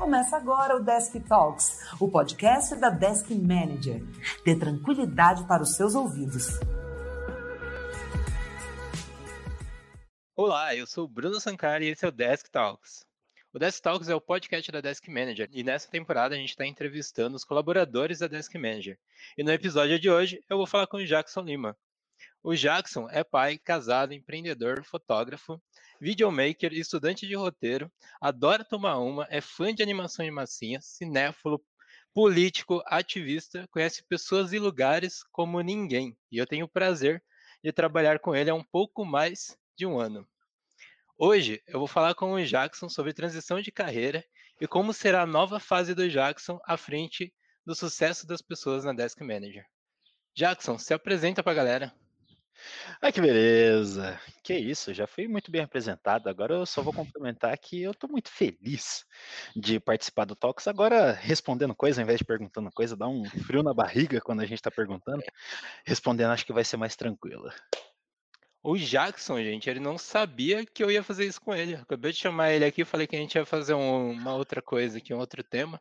Começa agora o Desk Talks, o podcast da Desk Manager. Dê tranquilidade para os seus ouvidos. Olá, eu sou o Bruno Sankara e esse é o Desk Talks. O Desk Talks é o podcast da Desk Manager e nessa temporada a gente está entrevistando os colaboradores da Desk Manager. E no episódio de hoje eu vou falar com o Jackson Lima. O Jackson é pai, casado, empreendedor, fotógrafo, videomaker, estudante de roteiro, adora tomar uma, é fã de animação e massinha, cinéfilo, político, ativista, conhece pessoas e lugares como ninguém. E eu tenho o prazer de trabalhar com ele há um pouco mais de um ano. Hoje eu vou falar com o Jackson sobre transição de carreira e como será a nova fase do Jackson à frente do sucesso das pessoas na Desk Manager. Jackson, se apresenta para a galera. Ai, que beleza! Que isso, já fui muito bem apresentado. Agora eu só vou complementar que eu estou muito feliz de participar do Talks. Agora, respondendo coisa ao invés de perguntando coisa, dá um frio na barriga quando a gente está perguntando. Respondendo, acho que vai ser mais tranquilo. O Jackson, gente, ele não sabia que eu ia fazer isso com ele. Acabei de chamar ele aqui, falei que a gente ia fazer um, uma outra coisa aqui, um outro tema.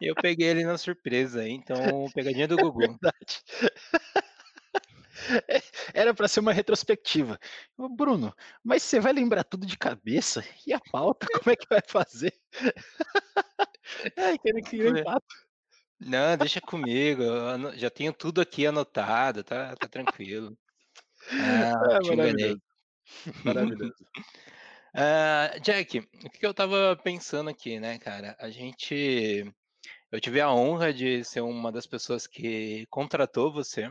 E eu peguei ele na surpresa, então pegadinha do Gugu. É verdade. Era para ser uma retrospectiva. Bruno, mas você vai lembrar tudo de cabeça? E a pauta, como é que vai fazer? Ai, que eu papo. Não, deixa comigo. já tenho tudo aqui anotado, tá, tá tranquilo. Ah, é, te enganei. Maravilhoso. uh, Jack, o que eu tava pensando aqui, né, cara? A gente. Eu tive a honra de ser uma das pessoas que contratou você.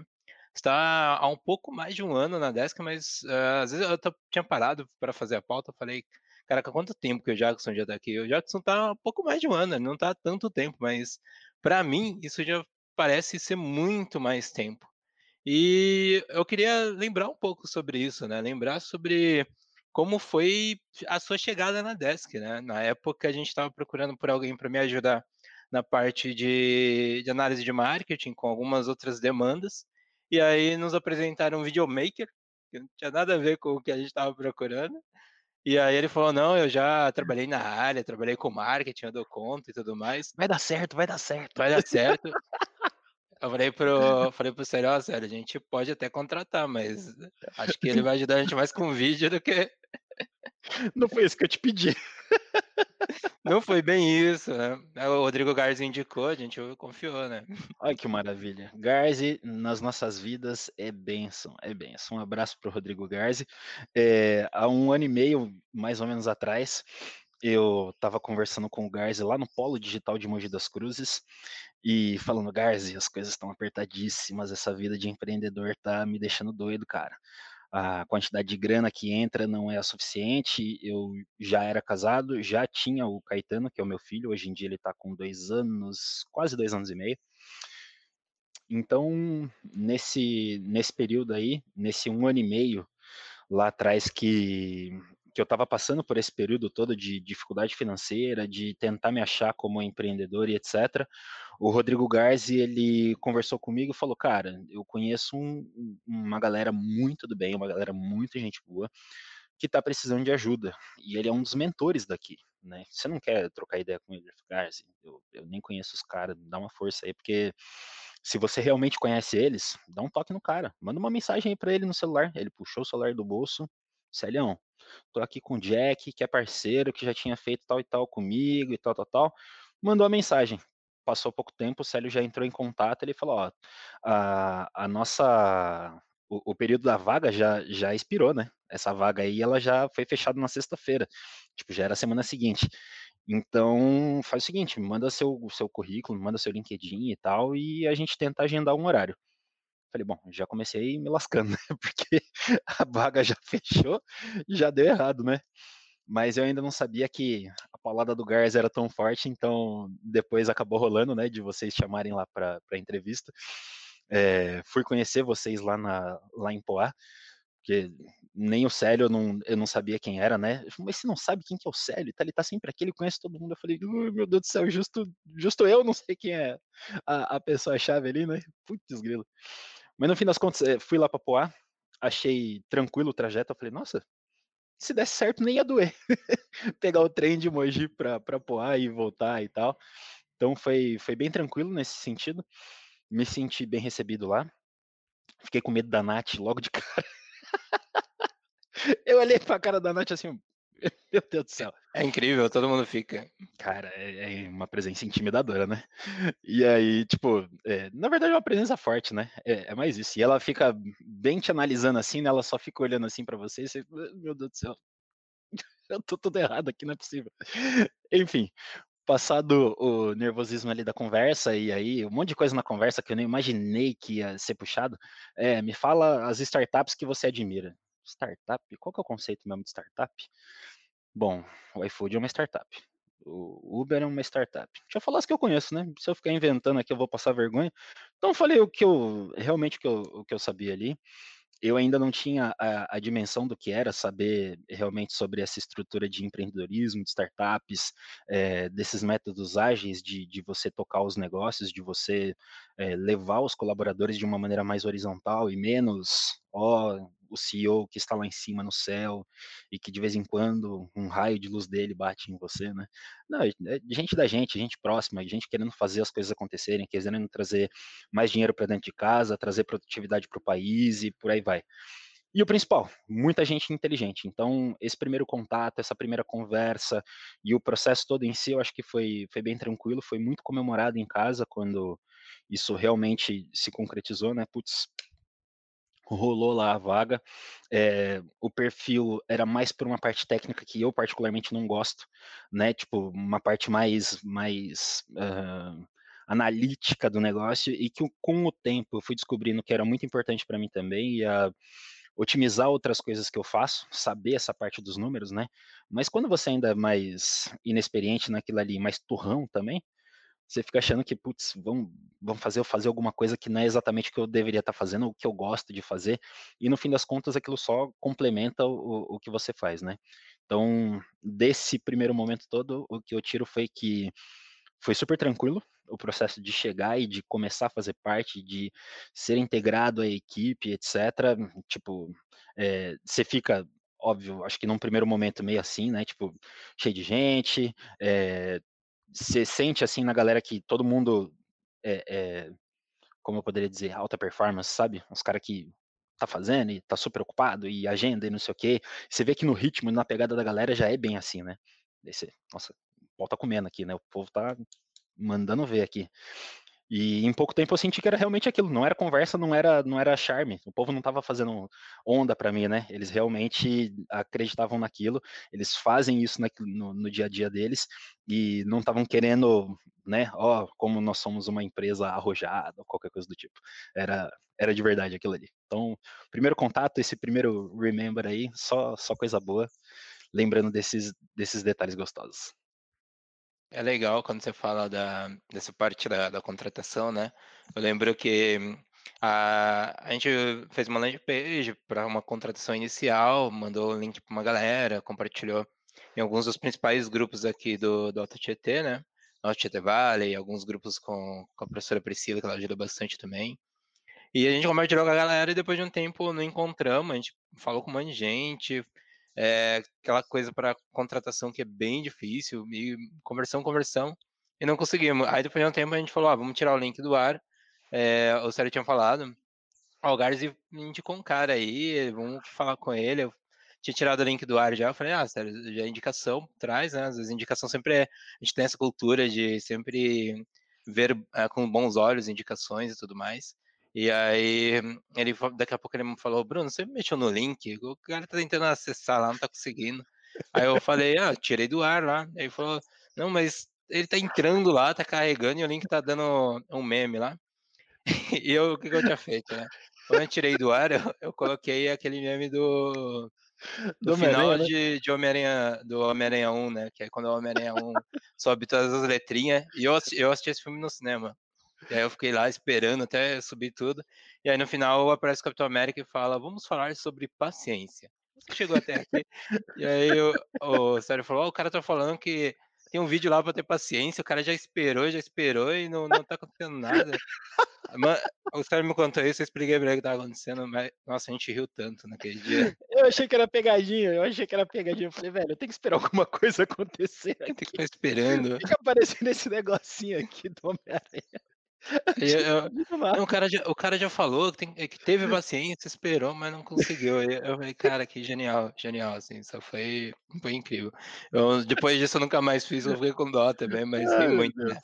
Está há um pouco mais de um ano na Desk, mas uh, às vezes eu tinha parado para fazer a pauta. Falei, caraca, quanto tempo que o Jackson já está aqui? O Jackson está há um pouco mais de um ano, não está tanto tempo, mas para mim isso já parece ser muito mais tempo. E eu queria lembrar um pouco sobre isso, né? Lembrar sobre como foi a sua chegada na Desk, né? Na época a gente estava procurando por alguém para me ajudar na parte de, de, análise de marketing com algumas outras demandas. E aí nos apresentaram um videomaker, que não tinha nada a ver com o que a gente estava procurando. E aí ele falou: não, eu já trabalhei na área, trabalhei com marketing, eu dou conta e tudo mais. Vai dar certo, vai dar certo. Vai dar certo. Eu falei pro, falei pro Sério, ó, sério, a gente pode até contratar, mas acho que ele vai ajudar a gente mais com vídeo do que. Não foi isso que eu te pedi. Não foi bem isso, né? É, o Rodrigo Garzi indicou, a gente confiou, né? Olha que maravilha. Garzi, nas nossas vidas, é benção, é benção. Um abraço pro Rodrigo Garzi. É, há um ano e meio, mais ou menos atrás, eu estava conversando com o Garzi lá no Polo Digital de Mogi das Cruzes e falando, Garzi, as coisas estão apertadíssimas, essa vida de empreendedor tá me deixando doido, cara. A quantidade de grana que entra não é a suficiente. Eu já era casado, já tinha o Caetano, que é o meu filho, hoje em dia ele está com dois anos, quase dois anos e meio. Então, nesse, nesse período aí, nesse um ano e meio lá atrás que que eu estava passando por esse período todo de dificuldade financeira, de tentar me achar como empreendedor e etc. O Rodrigo Garzi, ele conversou comigo e falou, cara, eu conheço um, uma galera muito do bem, uma galera muito gente boa, que está precisando de ajuda. E ele é um dos mentores daqui, né? Você não quer trocar ideia com ele? Garzi, eu, eu nem conheço os caras, dá uma força aí, porque se você realmente conhece eles, dá um toque no cara. Manda uma mensagem aí para ele no celular. Ele puxou o celular do bolso. Celião, tô aqui com o Jack, que é parceiro, que já tinha feito tal e tal comigo e tal, tal, tal. Mandou a mensagem. Passou pouco tempo, o Célio já entrou em contato, ele falou, ó, a, a nossa, o, o, período da vaga já, já expirou, né? Essa vaga aí, ela já foi fechada na sexta-feira, tipo, já era a semana seguinte. Então, faz o seguinte, manda seu, seu currículo, manda seu LinkedIn e tal, e a gente tenta agendar um horário. Falei, bom, já comecei me lascando, né? Porque a vaga já fechou, já deu errado, né? Mas eu ainda não sabia que a paulada do Gars era tão forte, então depois acabou rolando, né? De vocês chamarem lá para entrevista. É, fui conhecer vocês lá, na, lá em Poá, porque nem o Célio eu não, eu não sabia quem era, né? Falei, Mas você não sabe quem que é o Célio? Ele tá sempre aqui, ele conhece todo mundo. Eu falei, meu Deus do céu, justo, justo eu não sei quem é a, a pessoa-chave ali, né? Putz, grilo. Mas no fim das contas, eh, fui lá para Poá, achei tranquilo o trajeto. Eu falei, nossa, se desse certo nem ia doer. Pegar o trem de Mogi para Poá e voltar e tal. Então foi, foi bem tranquilo nesse sentido. Me senti bem recebido lá. Fiquei com medo da Nath logo de cara. Eu olhei pra cara da Nath assim, meu Deus do céu. É incrível, todo mundo fica. Cara, é, é uma presença intimidadora, né? E aí, tipo, é, na verdade é uma presença forte, né? É, é, mais isso. E ela fica bem te analisando assim, né? Ela só fica olhando assim para você e você, meu Deus do céu. Eu tô tudo errado aqui, não é possível. Enfim, passado o nervosismo ali da conversa, e aí um monte de coisa na conversa que eu nem imaginei que ia ser puxado, é, me fala as startups que você admira. Startup? Qual que é o conceito mesmo de startup? Bom, o iFood é uma startup. O Uber é uma startup. Deixa eu falar as que eu conheço, né? Se eu ficar inventando aqui, eu vou passar vergonha. Então, falei o que eu realmente o que eu, o que eu sabia ali eu ainda não tinha a, a, dimensão do que era saber realmente sobre essa estrutura de empreendedorismo, de startups, é, desses métodos ágeis de, de você tocar os negócios, de você é, levar os colaboradores de uma maneira mais horizontal e menos, ó, o CEO que está lá em cima no céu e que de vez em quando um raio de luz dele bate em você, né? Não, é, gente da gente, gente próxima, gente querendo fazer as coisas acontecerem, querendo trazer mais dinheiro para dentro de casa, trazer produtividade para o país e por aí vai. E o principal, muita gente inteligente. Então, esse primeiro contato, essa primeira conversa e o processo todo em si, eu acho que foi, foi bem tranquilo, foi muito comemorado em casa quando isso realmente se concretizou, né? Putz, rolou lá a vaga. É, o perfil era mais por uma parte técnica que eu particularmente não gosto, né? Tipo, uma parte mais, mais uh, analítica do negócio e que com o tempo eu fui descobrindo que era muito importante para mim também e a otimizar outras coisas que eu faço, saber essa parte dos números, né? Mas quando você ainda é mais inexperiente naquilo ali, mais turrão também, você fica achando que, putz, vão, vão fazer eu fazer alguma coisa que não é exatamente o que eu deveria estar tá fazendo, o que eu gosto de fazer, e no fim das contas aquilo só complementa o, o que você faz, né? Então, desse primeiro momento todo, o que eu tiro foi que foi super tranquilo o processo de chegar e de começar a fazer parte, de ser integrado à equipe, etc. Tipo, é, você fica óbvio, acho que num primeiro momento meio assim, né? Tipo, cheio de gente, é, você sente assim na galera que todo mundo é, é, como eu poderia dizer, alta performance, sabe? Os caras que tá fazendo e tá super ocupado e agenda e não sei o quê. Você vê que no ritmo, na pegada da galera já é bem assim, né? Você, nossa, volta comendo aqui, né? O povo tá mandando ver aqui. E em pouco tempo eu senti que era realmente aquilo, não era conversa, não era, não era charme. O povo não estava fazendo onda para mim, né? Eles realmente acreditavam naquilo, eles fazem isso no, no dia a dia deles e não estavam querendo, né? Ó, oh, como nós somos uma empresa arrojada ou qualquer coisa do tipo. Era, era de verdade aquilo ali. Então, primeiro contato, esse primeiro remember aí, só, só coisa boa, lembrando desses, desses detalhes gostosos. É legal quando você fala da, dessa parte da, da contratação, né? Eu lembro que a, a gente fez uma landing page para uma contratação inicial, mandou o link para uma galera, compartilhou em alguns dos principais grupos aqui do, do Alto Tietê, né? Alto Tietê Valley, alguns grupos com, com a professora Priscila, que ela ajuda bastante também. E a gente compartilhou com a galera e depois de um tempo não encontramos, a gente falou com um monte de gente, é aquela coisa para contratação que é bem difícil, e conversão, conversão, e não conseguimos. Aí depois de um tempo a gente falou, ah, vamos tirar o link do ar, é, o Sérgio tinha falado, ó, o Garzi indicou um cara aí, vamos falar com ele, eu tinha tirado o link do ar já, eu falei, ah, Sérgio, já é indicação traz, né, às vezes indicação sempre é, a gente tem essa cultura de sempre ver é, com bons olhos indicações e tudo mais, e aí, ele daqui a pouco ele me falou, Bruno, você mexeu no link? O cara tá tentando acessar lá, não tá conseguindo. Aí eu falei, ah, tirei do ar lá. Aí ele falou, não, mas ele tá entrando lá, tá carregando e o link tá dando um meme lá. E eu, o que, que eu tinha feito, né? Quando eu tirei do ar, eu, eu coloquei aquele meme do, do, do final né? de, de Homem-Aranha, do Homem-Aranha 1, né? Que é quando o Homem-Aranha 1 sobe todas as letrinhas. E eu, eu assisti esse filme no cinema. E aí eu fiquei lá esperando até subir tudo. E aí no final aparece o Capitão América e fala: Vamos falar sobre paciência. Chegou até aqui. e aí o, o Sérgio falou: oh, O cara tá falando que tem um vídeo lá pra ter paciência, o cara já esperou, já esperou e não, não tá acontecendo nada. Mas, os caras me contou isso, eu expliquei pra ele o que tava acontecendo, mas, nossa, a gente riu tanto naquele dia. Eu achei que era pegadinha, eu achei que era pegadinha. Eu falei, velho, eu tenho que esperar alguma coisa acontecer. Aqui. Tem que ficar esperando. Fica aparecendo esse negocinho aqui do Homem-Aranha. Eu, eu, não, o, cara já, o cara já falou que, tem, que teve paciência, esperou, mas não conseguiu. Eu, eu falei, cara, que genial, genial, assim, só foi, foi incrível. Eu, depois disso eu nunca mais fiz, eu fiquei com dó também, mas Ai, muito. Né?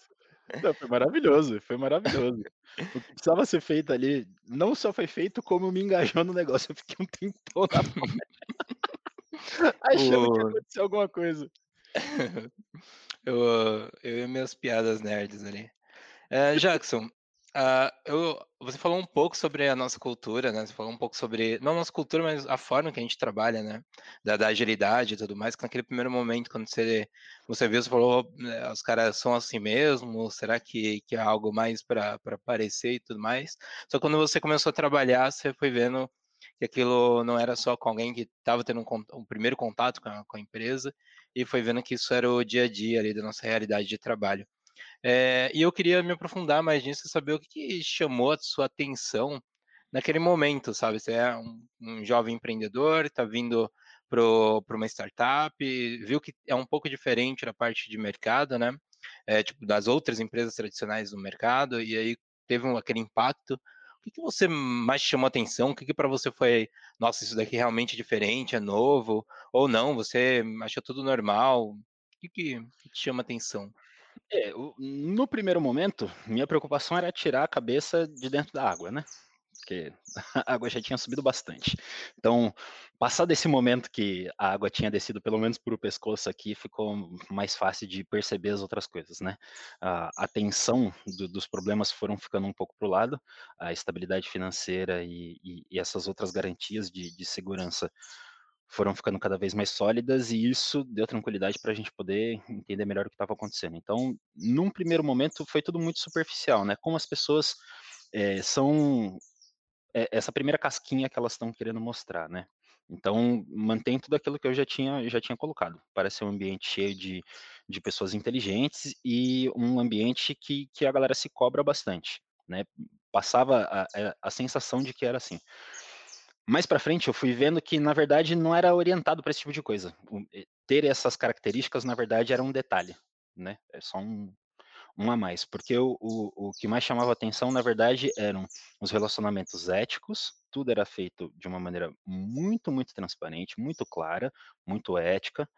Não, foi maravilhoso, foi maravilhoso. O que precisava ser feito ali, não só foi feito, como me engajou no negócio. Eu fiquei um tempão na achando o... que ia acontecer alguma coisa. eu, eu e minhas piadas nerds ali. É, Jackson, uh, eu, você falou um pouco sobre a nossa cultura, né? Você falou um pouco sobre, não a nossa cultura, mas a forma que a gente trabalha, né? Da, da agilidade e tudo mais, que naquele primeiro momento, quando você, você viu, você falou, né, os caras são assim mesmo, será que, que é algo mais para aparecer e tudo mais? Só quando você começou a trabalhar, você foi vendo que aquilo não era só com alguém que estava tendo um, um, primeiro contato com a, com a empresa, e foi vendo que isso era o dia a dia ali da nossa realidade de trabalho. É, e eu queria me aprofundar mais nisso, saber o que, que chamou a sua atenção naquele momento, sabe? Você é um, um jovem empreendedor, está vindo para uma startup, viu que é um pouco diferente da parte de mercado, né? É, tipo, das outras empresas tradicionais do mercado, e aí teve um, aquele impacto. O que, que você mais chamou atenção? O que, que para você foi, nossa, isso daqui realmente é diferente, é novo? Ou não, você achou tudo normal? O que, que, que te chama atenção? É, no primeiro momento, minha preocupação era tirar a cabeça de dentro da água, né? Porque a água já tinha subido bastante. Então, passado esse momento que a água tinha descido pelo menos por o pescoço aqui, ficou mais fácil de perceber as outras coisas, né? A, a tensão do, dos problemas foram ficando um pouco para o lado, a estabilidade financeira e, e, e essas outras garantias de, de segurança foram ficando cada vez mais sólidas e isso deu tranquilidade para a gente poder entender melhor o que estava acontecendo. Então, num primeiro momento, foi tudo muito superficial, né? Como as pessoas é, são é, essa primeira casquinha que elas estão querendo mostrar, né? Então, mantém tudo aquilo que eu já tinha, já tinha colocado. Parece um ambiente cheio de, de pessoas inteligentes e um ambiente que, que a galera se cobra bastante, né? Passava a, a, a sensação de que era assim mais para frente eu fui vendo que na verdade não era orientado para esse tipo de coisa. O, ter essas características na verdade era um detalhe, né? É só um, um a mais, porque o, o, o que mais chamava atenção na verdade eram os relacionamentos éticos. Tudo era feito de uma maneira muito, muito transparente, muito clara, muito ética.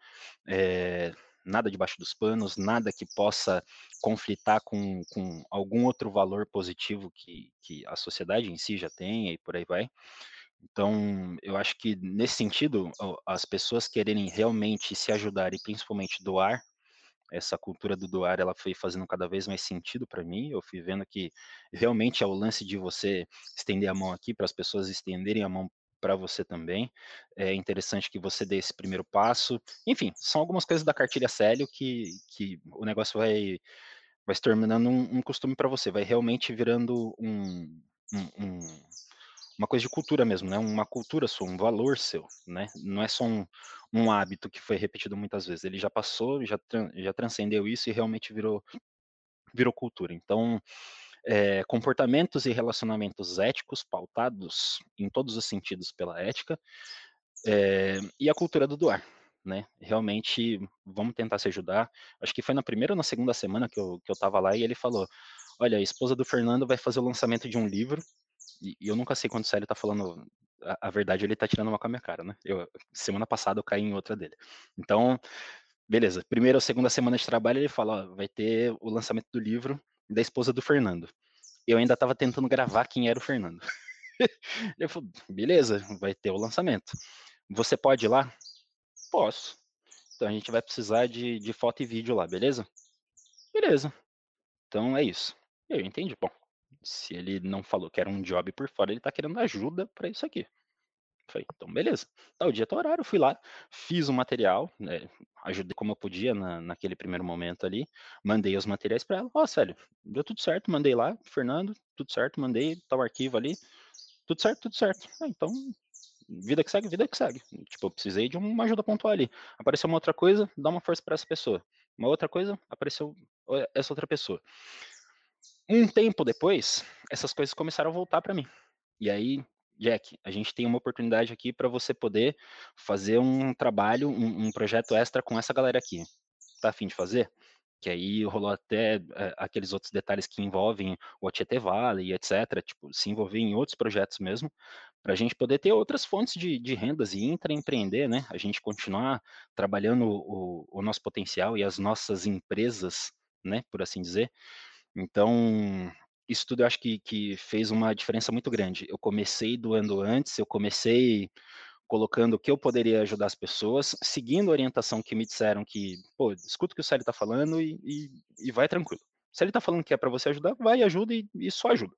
É, nada debaixo dos panos, nada que possa conflitar com, com algum outro valor positivo que, que a sociedade em si já tem e por aí vai. Então, eu acho que nesse sentido, as pessoas quererem realmente se ajudar e principalmente doar, essa cultura do doar, ela foi fazendo cada vez mais sentido para mim. Eu fui vendo que realmente é o lance de você estender a mão aqui para as pessoas estenderem a mão para você também. É interessante que você dê esse primeiro passo. Enfim, são algumas coisas da cartilha Célio que, que o negócio vai, vai se tornando um, um costume para você, vai realmente virando um, um, um uma coisa de cultura mesmo, né? Uma cultura sua, um valor seu, né? Não é só um, um hábito que foi repetido muitas vezes. Ele já passou, já, já transcendeu isso e realmente virou, virou cultura. Então, é, comportamentos e relacionamentos éticos pautados em todos os sentidos pela ética é, e a cultura do doar. Né? Realmente, vamos tentar se ajudar. Acho que foi na primeira ou na segunda semana que eu, que eu tava lá e ele falou: Olha, a esposa do Fernando vai fazer o lançamento de um livro e, eu nunca sei quando o Célio tá falando a, a, verdade, ele tá tirando uma com a minha cara, né? Eu, semana passada eu caí em outra dele. Então, beleza. Primeira ou segunda semana de trabalho, ele fala, ó, vai ter o lançamento do livro da esposa do Fernando. Eu ainda tava tentando gravar quem era o Fernando. ele falou, beleza, vai ter o lançamento. Você pode ir lá? Posso. Então a gente vai precisar de, de foto e vídeo lá, beleza? Beleza. Então é isso. Eu entendi. Bom, se ele não falou que era um job por fora, ele tá querendo ajuda para isso aqui. Falei, então beleza. Tá, o dia tá horário, fui lá, fiz o material, né, ajudei como eu podia na, naquele primeiro momento ali, mandei os materiais para ela. Ó, oh, sério, deu tudo certo, mandei lá, Fernando, tudo certo, mandei tal arquivo ali, tudo certo, tudo certo. Ah, então, vida que segue, vida que segue. Tipo, eu precisei de uma ajuda pontual ali. Apareceu uma outra coisa, dá uma força para essa pessoa. uma outra coisa, apareceu essa outra pessoa. Um tempo depois, essas coisas começaram a voltar para mim. E aí, Jack, a gente tem uma oportunidade aqui para você poder fazer um trabalho, um, um, projeto extra com essa galera aqui. Tá afim de fazer? Que aí rolou até é, aqueles outros detalhes que envolvem o Tietê Vale e etc. Tipo, se envolver em outros projetos mesmo, para a gente poder ter outras fontes de, de rendas e intraempreender, né? A gente continuar trabalhando o, o nosso potencial e as nossas empresas, né? Por assim dizer. Então, isso tudo eu acho que, que fez uma diferença muito grande. Eu comecei doando antes, eu comecei colocando o que eu poderia ajudar as pessoas, seguindo a orientação que me disseram que, pô, escuta o que o Célio está falando e, e, e, vai tranquilo. Se ele está falando que é para você ajudar, vai, ajuda e, e só ajuda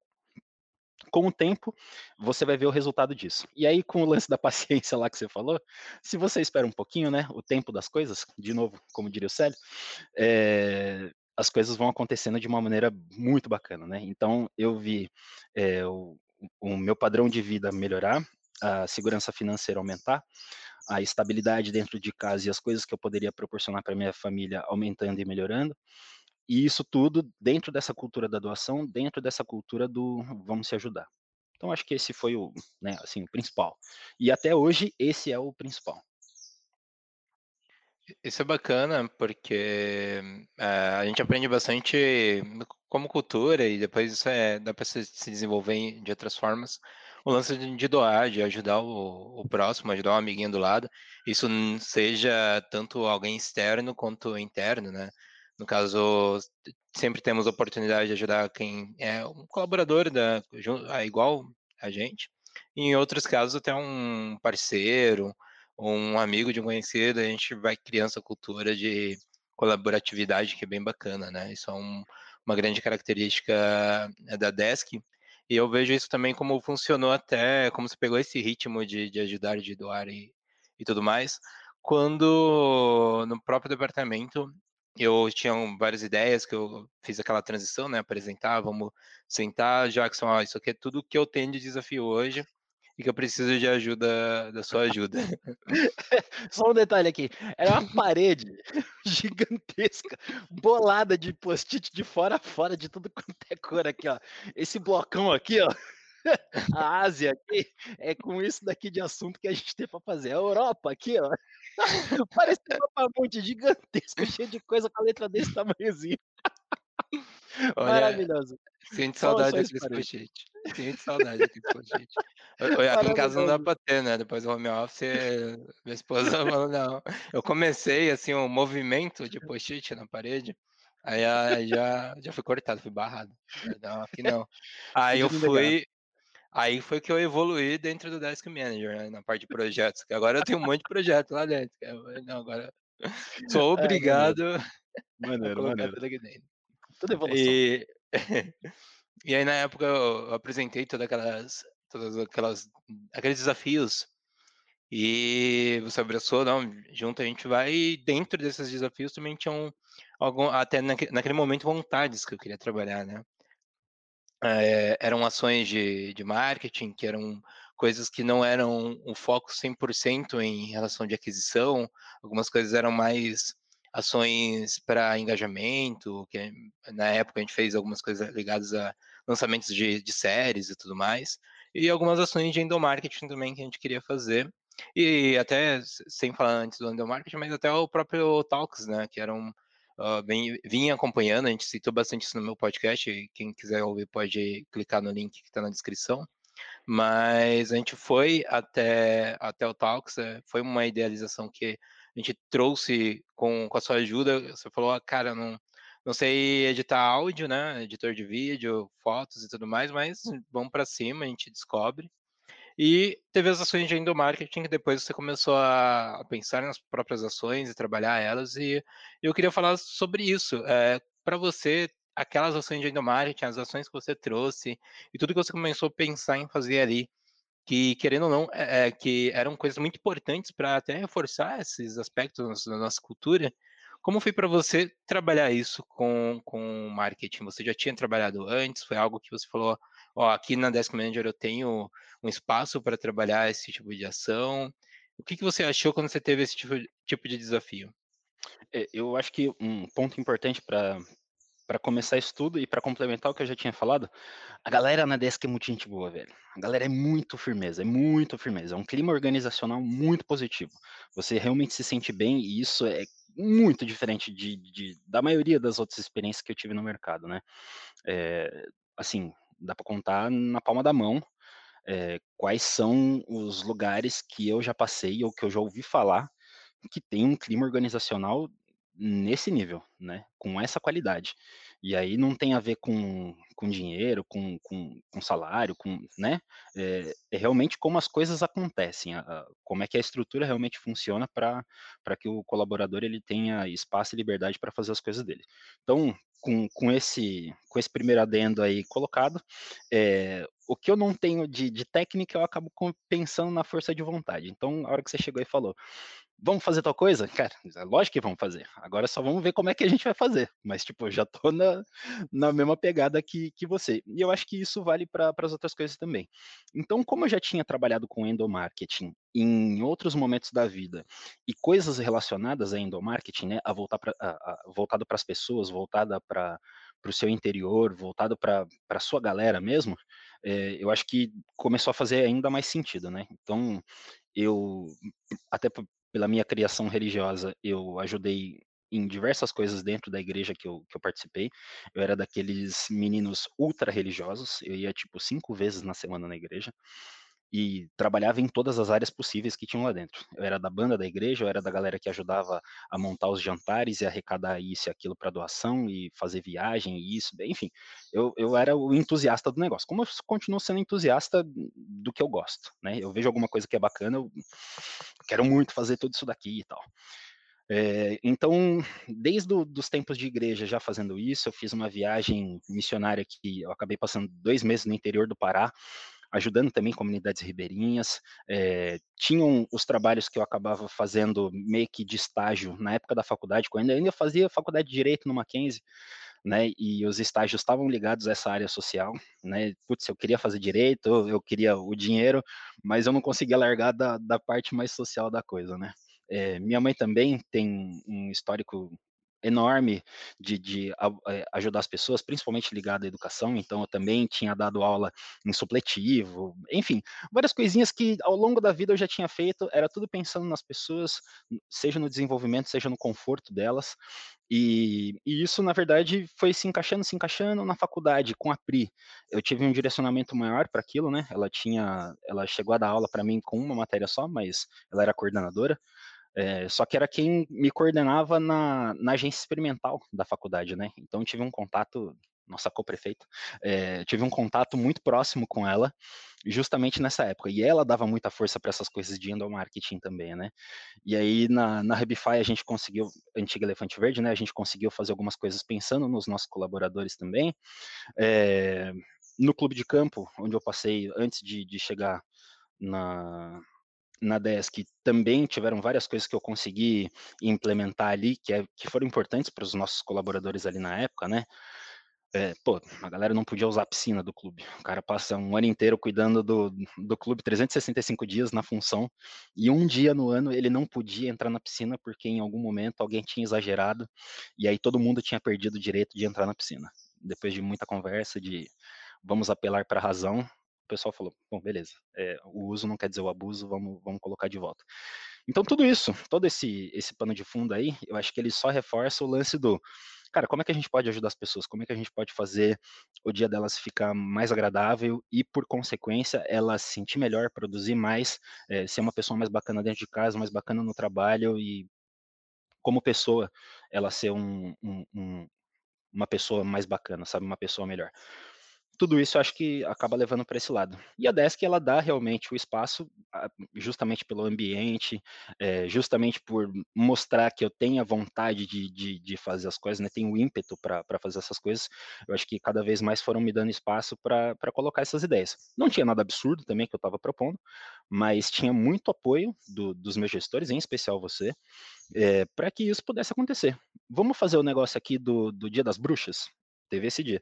com o tempo, você vai ver o resultado disso. E aí, com o lance da paciência lá que você falou, se você espera um pouquinho, né, o tempo das coisas, de novo, como diria o Célio, é, as coisas vão acontecendo de uma maneira muito bacana, né? Então, eu vi é, o, o meu padrão de vida melhorar, a segurança financeira aumentar, a estabilidade dentro de casa e as coisas que eu poderia proporcionar para minha família aumentando e melhorando. E isso tudo dentro dessa cultura da doação, dentro dessa cultura do vamos se ajudar. Então acho que esse foi o, né, assim, o principal. E até hoje esse é o principal. Isso é bacana, porque é, a gente aprende bastante como cultura e depois isso é, dá para se, se desenvolver de outras formas. O lance de doar, de ajudar o, o, próximo, ajudar um amiguinho do lado, isso seja tanto alguém externo quanto interno, né? No caso, sempre temos a oportunidade de ajudar quem é um colaborador da, igual a gente. Em outros casos, até um parceiro, um amigo de um conhecido, a gente vai criando essa cultura de colaboratividade que é bem bacana, né? Isso é um, uma grande característica eh, da Desk. E eu vejo isso também como funcionou até, como você pegou esse ritmo de, de ajudar, de doar e, e tudo mais, quando no próprio departamento eu tinha várias ideias que eu fiz aquela transição, né? Apresentar, vamos sentar, Jackson, ó, isso aqui é tudo que eu tenho de desafio hoje e que eu preciso de ajuda, da sua ajuda. Só um detalhe aqui, era uma parede gigantesca, bolada de post-it de fora a fora, de tudo quanto é cor aqui, ó. Esse blocão aqui, ó, a Ásia aqui, é com isso daqui de assunto que a gente tem para fazer. A Europa aqui, ó, parece um monte gigantesco, cheio de coisa com a letra desse tamanhozinho. Olha, Maravilhoso. Sente saudade daqueles post-it. Sente saudade daqueles post-it. Aqui em casa não dá pra ter, né? Depois do home office, minha esposa falou, não. Eu comecei, assim, um movimento de post-it na parede. Aí já, já fui cortado, fui barrado. Não, aqui não. Aí eu fui. Aí foi que eu evoluí dentro do Desk Manager, né, na parte de projetos. Que agora eu tenho um monte de projeto lá dentro. Não, agora sou obrigado é, maneiro. maneiro. Tudo evolução. E, e aí, na época, eu apresentei todas aquelas, todas aquelas, aqueles desafios. E você abraçou, não, junto a gente vai, e dentro desses desafios também tinham algum, até naquele, naquele momento vontades que eu queria trabalhar, né? É, eram ações de, de marketing, que eram coisas que não eram um foco 100% em relação de aquisição, algumas coisas eram mais ações para engajamento, que na época a gente fez algumas coisas ligadas a lançamentos de, de séries e tudo mais, e algumas ações de endomarketing também que a gente queria fazer. E até, sem falar antes do endomarketing, mas até o próprio Talks, né, que eram uh, bem, vinha acompanhando, a gente citou bastante isso no meu podcast, quem quiser ouvir pode clicar no link que está na descrição. Mas a gente foi até, até o Talks, é, foi uma idealização que a gente trouxe com, com a sua ajuda. Você falou, ah, cara, não, não sei editar áudio, né? Editor de vídeo, fotos e tudo mais, mas vamos para cima, a gente descobre. E teve as ações de endomarketing, que depois você começou a, pensar nas próprias ações e trabalhar elas. E eu queria falar sobre isso. É, para você, aquelas ações de endomarketing, as ações que você trouxe e tudo que você começou a pensar em fazer ali, que, querendo ou não, é, é, que eram coisas muito importantes para até reforçar esses aspectos da nossa cultura. Como foi para você trabalhar isso com, com marketing? Você já tinha trabalhado antes? Foi algo que você falou, ó, aqui na Desk Manager eu tenho um espaço para trabalhar esse tipo de ação? O que, que você achou quando você teve esse tipo, tipo de desafio? É, eu acho que um ponto importante para para começar isso tudo e para complementar o que eu já tinha falado, a galera na Desk é muito gente boa, velho. A galera é muito firmeza, é muito firmeza. É um clima organizacional muito positivo. Você realmente se sente bem e isso é muito diferente de, de da maioria das outras experiências que eu tive no mercado, né? É, assim, dá para contar na palma da mão é, quais são os lugares que eu já passei ou que eu já ouvi falar que tem um clima organizacional nesse nível, né? Com essa qualidade. E aí não tem a ver com, com dinheiro, com, com, com salário, com, né? É, é, realmente como as coisas acontecem, a, a, como é que a estrutura realmente funciona para que o colaborador ele tenha espaço e liberdade para fazer as coisas dele. Então, com, com, esse, com esse primeiro adendo aí colocado, é, o que eu não tenho de, de técnica eu acabo pensando na força de vontade. Então, a hora que você chegou e falou, vamos fazer tal coisa? Cara, é lógico que vamos fazer. Agora só vamos ver como é que a gente vai fazer. Mas, tipo, eu já tô na, na mesma pegada que, que você. E eu acho que isso vale para as outras coisas também. Então, como eu já tinha trabalhado com endomarketing em outros momentos da vida e coisas relacionadas a endomarketing, né, a voltar pra, a, a, voltado para as pessoas, voltada para o seu interior, voltado para a sua galera mesmo, é, eu acho que começou a fazer ainda mais sentido, né? Então, eu, até pela minha criação religiosa, eu ajudei em diversas coisas dentro da igreja que eu, que eu participei. Eu era daqueles meninos ultra religiosos, eu ia tipo cinco vezes na semana na igreja e trabalhava em todas as áreas possíveis que tinham lá dentro. Eu era da banda da igreja, eu era da galera que ajudava a montar os jantares e arrecadar isso e aquilo para doação e fazer viagem e isso, enfim, eu, eu era o entusiasta do negócio. Como eu continuo sendo entusiasta do que eu gosto, né? Eu vejo alguma coisa que é bacana, eu quero muito fazer tudo isso daqui e tal. É, então, desde os tempos de igreja já fazendo isso, eu fiz uma viagem missionária que eu acabei passando dois meses no interior do Pará, ajudando também comunidades ribeirinhas. É, tinham os trabalhos que eu acabava fazendo meio que de estágio na época da faculdade, quando eu ainda fazia faculdade de Direito no Mackenzie, né, e os estágios estavam ligados a essa área social, né, putz, eu queria fazer direito, eu queria o dinheiro, mas eu não conseguia largar da, da parte mais social da coisa, né. É, minha mãe também tem um histórico enorme de, de eh, ajudar as pessoas, principalmente ligado à educação. Então, eu também tinha dado aula em supletivo, enfim, várias coisinhas que ao longo da vida eu já tinha feito. Era tudo pensando nas pessoas, seja no desenvolvimento, seja no conforto delas. E, e, isso, na verdade, foi se encaixando, se encaixando na faculdade com a Pri. Eu tive um direcionamento maior para aquilo, né? Ela tinha, ela chegou a dar aula para mim com uma matéria só, mas ela era coordenadora. É, só que era quem me coordenava na, na agência experimental da faculdade, né? Então tive um contato, nossa co-prefeita, é, tive um contato muito próximo com ela, justamente nessa época. E ela dava muita força para essas coisas de endomarketing também, né? E aí na, na Hubify a gente conseguiu, antiga Elefante Verde, né? A gente conseguiu fazer algumas coisas pensando nos nossos colaboradores também. É, no clube de campo, onde eu passei antes de, de chegar na, na Desk também tiveram várias coisas que eu consegui implementar ali, que, é, que foram importantes para os nossos colaboradores ali na época, né? É, pô, a galera não podia usar a piscina do clube. O cara passa um ano inteiro cuidando do, do clube 365 dias na função, e um dia no ano ele não podia entrar na piscina porque em algum momento alguém tinha exagerado, e aí todo mundo tinha perdido o direito de entrar na piscina. Depois de muita conversa, de vamos apelar para a razão, o pessoal falou, bom, beleza, é, o uso não quer dizer o abuso, vamos, vamos colocar de volta. Então tudo isso, todo esse, esse pano de fundo aí, eu acho que ele só reforça o lance do, cara, como é que a gente pode ajudar as pessoas? Como é que a gente pode fazer o dia delas ficar mais agradável e, por consequência, elas se sentir melhor, produzir mais, é, ser uma pessoa mais bacana dentro de casa, mais bacana no trabalho e, como pessoa, ela ser um, um, um, uma pessoa mais bacana, sabe? Uma pessoa melhor tudo isso eu acho que acaba levando para esse lado. E a Desk ela dá realmente o espaço, justamente pelo ambiente, é, justamente por mostrar que eu tenho a vontade de, de, de fazer as coisas, né? tenho o ímpeto para fazer essas coisas. Eu acho que cada vez mais foram me dando espaço para colocar essas ideias. Não tinha nada absurdo também que eu estava propondo, mas tinha muito apoio do, dos meus gestores, em especial você, é, para que isso pudesse acontecer. Vamos fazer o negócio aqui do, do Dia das Bruxas? Teve esse dia.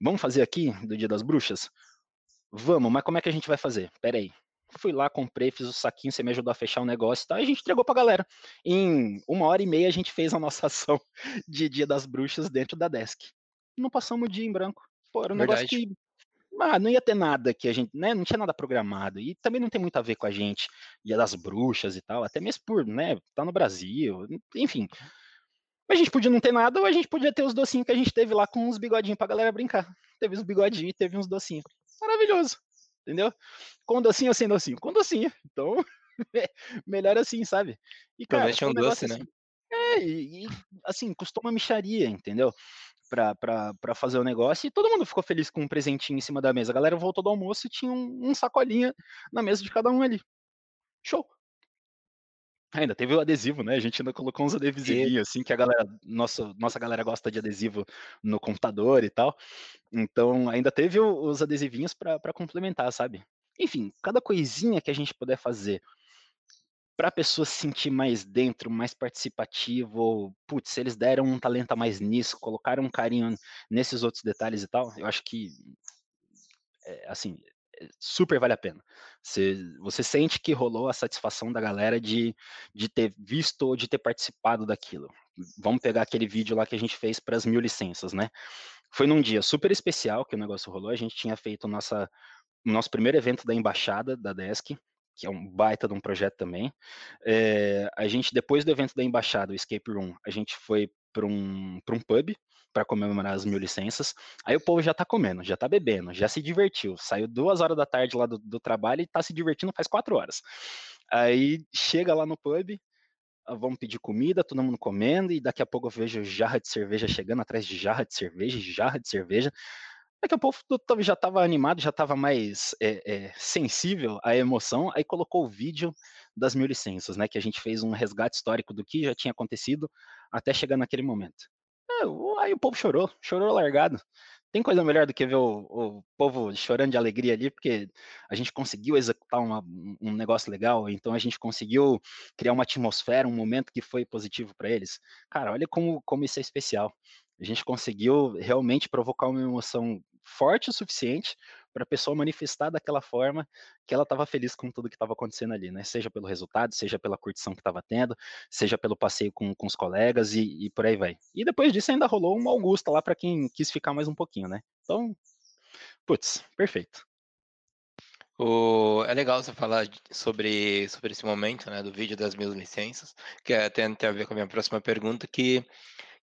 Vamos fazer aqui do Dia das Bruxas? Vamos, mas como é que a gente vai fazer? Pera aí. fui lá, comprei, fiz o saquinho, você me ajudou a fechar o negócio e tal, e a gente entregou pra galera. Em uma hora e meia a gente fez a nossa ação de Dia das Bruxas dentro da desk. Não passamos o dia em branco. Pô, era um Verdade. negócio que ah, não ia ter nada que a gente, né, não tinha nada programado, e também não tem muito a ver com a gente, Dia das Bruxas e tal, até mesmo por, né, tá no Brasil, enfim. A gente podia não ter nada, ou a gente podia ter os docinhos que a gente teve lá com uns bigodinhos pra galera brincar. Teve uns bigodinhos e teve uns docinhos. Maravilhoso, entendeu? Com docinho ou sem docinho? Com docinho. Então, melhor assim, sabe? E, cara, um doce, né? assim, né? É, e, e, assim, custou uma micharia, entendeu? para fazer o negócio e todo mundo ficou feliz com um presentinho em cima da mesa. A galera voltou do almoço e tinha um, um sacolinha na mesa de cada um ali. Show! Ainda teve o adesivo, né? A gente ainda colocou uns adesivinhos, assim, que a galera, nossa, nossa galera gosta de adesivo no computador e tal. Então, ainda teve os adesivinhos para complementar, sabe? Enfim, cada coisinha que a gente puder fazer para a pessoa se sentir mais dentro, mais participativo, putz, eles deram um talento a mais nisso, colocaram um carinho nesses outros detalhes e tal, eu acho que, é, assim, super vale a pena. Você, você sente que rolou a satisfação da galera de, de ter visto ou de ter participado daquilo. Vamos pegar aquele vídeo lá que a gente fez para as mil licenças, né? Foi num dia super especial que o negócio rolou, a gente tinha feito nossa, nosso primeiro evento da embaixada da Desk, que é um baita de um projeto também. É, a gente, depois do evento da embaixada, o Escape Room, a gente foi para um, um pub para comemorar as mil licenças. Aí o povo já tá comendo, já tá bebendo, já se divertiu. Saiu duas horas da tarde lá do, do trabalho e tá se divertindo faz quatro horas. Aí chega lá no pub, ah, vamos pedir comida, todo mundo comendo, e daqui a pouco eu vejo jarra de cerveja chegando atrás de jarra de cerveja, jarra de cerveja. Daqui a pouco já estava animado, já estava mais é, é, sensível à emoção, aí colocou o vídeo das mil licenças, né? Que a gente fez um resgate histórico do que já tinha acontecido até chegar naquele momento. É, aí o povo chorou, chorou largado. Tem coisa melhor do que ver o, o, povo chorando de alegria ali, porque a gente conseguiu executar uma, um negócio legal, então a gente conseguiu criar uma atmosfera, um momento que foi positivo para eles. Cara, olha como, como isso é especial. A gente conseguiu realmente provocar uma emoção forte o suficiente para a pessoa manifestar daquela forma que ela estava feliz com tudo que estava acontecendo ali, né? Seja pelo resultado, seja pela curtição que estava tendo, seja pelo passeio com, com os colegas e, e, por aí vai. E depois disso ainda rolou uma Augusta lá para quem quis ficar mais um pouquinho, né? Então, putz, perfeito. O, é legal você falar sobre, sobre esse momento, né, do vídeo das mil licenças, que é, tem, tem a ver com a minha próxima pergunta, que,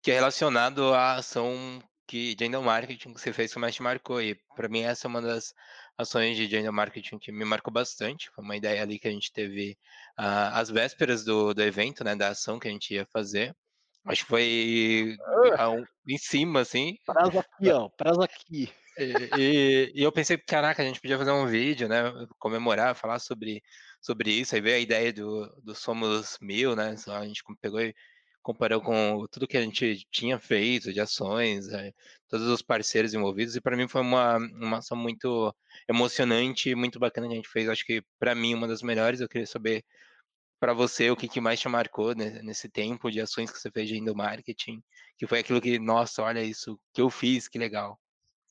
que é relacionado à ação que de marketing que você fez que mais te marcou. E para mim essa é uma das ações de gender marketing que me marcou bastante. Foi uma ideia ali que a gente teve uh, às vésperas do, do evento, né, da ação que a gente ia fazer. Acho que foi uh, em cima, assim. Prazo aqui, ó, prazo aqui. E, e, e, eu pensei, caraca, a gente podia fazer um vídeo, né, comemorar, falar sobre, sobre isso, aí veio a ideia do, do Somos Mil, né, a gente pegou e comparou com tudo que a gente tinha feito de ações, é, todos os parceiros envolvidos, e para mim foi uma, uma ação muito emocionante, muito bacana que a gente fez. Acho que para mim uma das melhores. Eu queria saber para você o que, que mais te marcou né, nesse tempo de ações que você fez de marketing, que foi aquilo que, nossa, olha isso que eu fiz, que legal.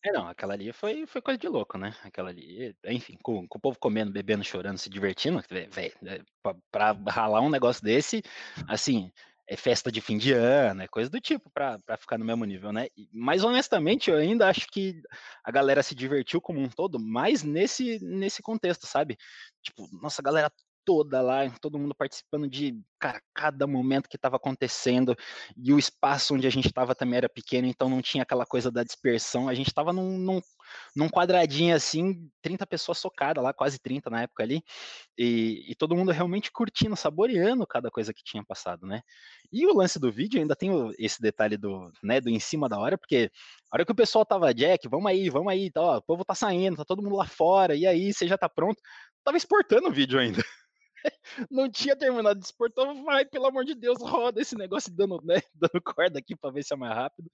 É, não, aquela ali foi, foi coisa de louco, né? Aquela ali, enfim, com, com o povo comendo, bebendo, chorando, se divertindo, velho, é, pra, pra ralar um negócio desse, assim, é festa de fim de ano, é coisa do tipo, para ficar no mesmo nível, né? Mas honestamente, eu ainda acho que a galera se divertiu como um todo, mais nesse, nesse contexto, sabe? Tipo, nossa, galera toda lá, todo mundo participando de cara, cada momento que estava acontecendo, e o espaço onde a gente estava também era pequeno, então não tinha aquela coisa da dispersão, a gente estava num, num, num, quadradinho assim, 30 pessoas socadas lá, quase 30 na época ali, e, e, todo mundo realmente curtindo, saboreando cada coisa que tinha passado, né? E o lance do vídeo ainda tem esse detalhe do, né, do em cima da hora, porque a hora que o pessoal tava, Jack, vamos aí, vamos aí, tá, ó, o povo tá saindo, tá todo mundo lá fora, e aí, você já tá pronto? Tava exportando o vídeo ainda. não tinha terminado de exportar, vai, pelo amor de Deus, roda esse negócio dando, né, dando corda aqui para ver se é mais rápido.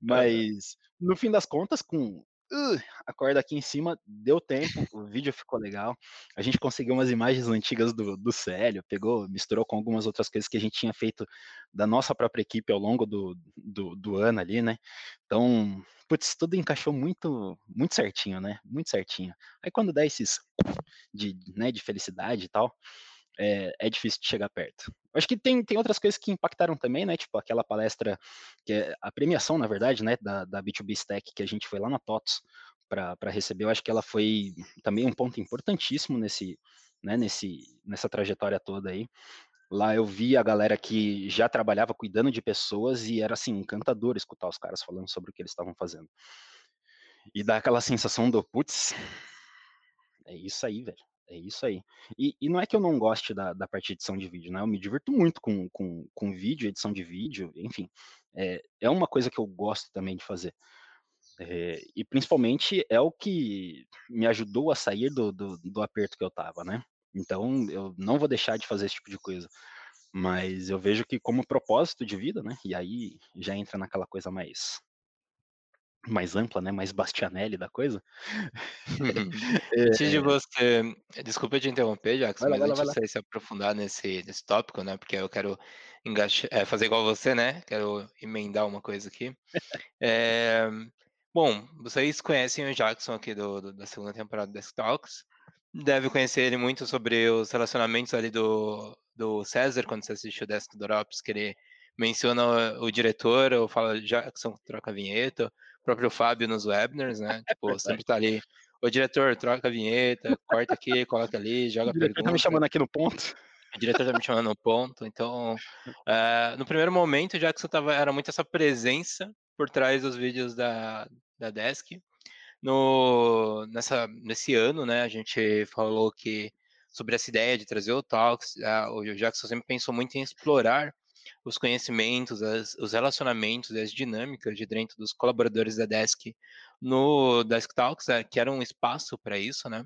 Mas, no fim das contas, com uh, acorda aqui em cima, deu tempo, o vídeo ficou legal. A gente conseguiu umas imagens antigas do, do Célio, pegou, misturou com algumas outras coisas que a gente tinha feito da nossa própria equipe ao longo do, do, do ano ali, né? Então, putz, tudo encaixou muito, muito certinho, né? Muito certinho. Aí quando dá esses de, né, de felicidade e tal, é, é, difícil de chegar perto. Acho que tem, tem outras coisas que impactaram também, né? Tipo aquela palestra, que é a premiação, na verdade, né? Da, da B2B Stack, que a gente foi lá na TOTS para receber. Eu acho que ela foi também um ponto importantíssimo nesse, né, nesse, nessa trajetória toda aí. Lá eu vi a galera que já trabalhava cuidando de pessoas e era assim, encantador escutar os caras falando sobre o que eles estavam fazendo. E dá aquela sensação do, putz, é isso aí, velho. É isso aí. E, e, não é que eu não goste da, da parte de edição de vídeo, né? Eu me divirto muito com, com, com vídeo, edição de vídeo, enfim. É, é uma coisa que eu gosto também de fazer. É, e principalmente é o que me ajudou a sair do, do, do aperto que eu tava, né? Então eu não vou deixar de fazer esse tipo de coisa. Mas eu vejo que como propósito de vida, né? E aí já entra naquela coisa mais mais ampla, né, mais Bastianelli da coisa. é, antes de você, desculpa te interromper, Jackson, mas lá, antes de você se aprofundar nesse, nesse tópico, né, porque eu quero é, fazer igual você, né, quero emendar uma coisa aqui. É, bom, vocês conhecem o Jackson aqui do, do da segunda temporada do Desk Talks, deve conhecer ele muito sobre os relacionamentos ali do, do César, quando você assistiu o Desk Drops, que ele menciona o, o diretor, ou fala Jackson troca a vinheta, próprio Fábio nos webinars, né? Tipo, sempre tá ali. O diretor, troca a vinheta, corta aqui, coloca ali, joga o diretor pergunta. tá me chamando aqui no ponto. O diretor tá me chamando no ponto. Então, uh, no primeiro momento, o Jackson tava, era muito essa presença por trás dos vídeos da, da Desk. No, nessa, nesse ano, né, a gente falou que sobre essa ideia de trazer o Talks, uh, o Jackson sempre pensou muito em explorar os conhecimentos, as, os relacionamentos as dinâmicas de dentro dos colaboradores da Desk no Desk Talks, é, que era um espaço para isso, né?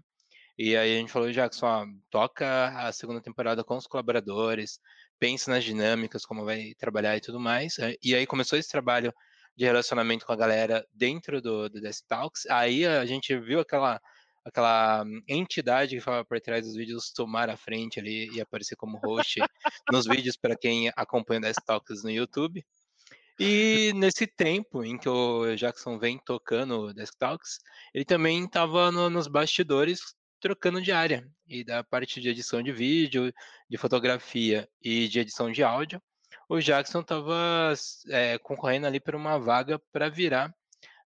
E aí a gente falou, Jackson, ó, toca a segunda temporada com os colaboradores, pensa nas dinâmicas, como vai trabalhar e tudo mais. É, e aí começou esse trabalho de relacionamento com a galera dentro do, do Desk Talks. Aí a gente viu aquela aquela entidade que fala por trás dos vídeos tomar a frente ali e aparecer como host nos vídeos para quem acompanha o Talks no YouTube. E nesse tempo em que o Jackson vem tocando Desk Talks, ele também estava no, nos bastidores trocando de área. E da parte de edição de vídeo, de fotografia e de edição de áudio, o Jackson estava é, concorrendo ali por uma vaga para virar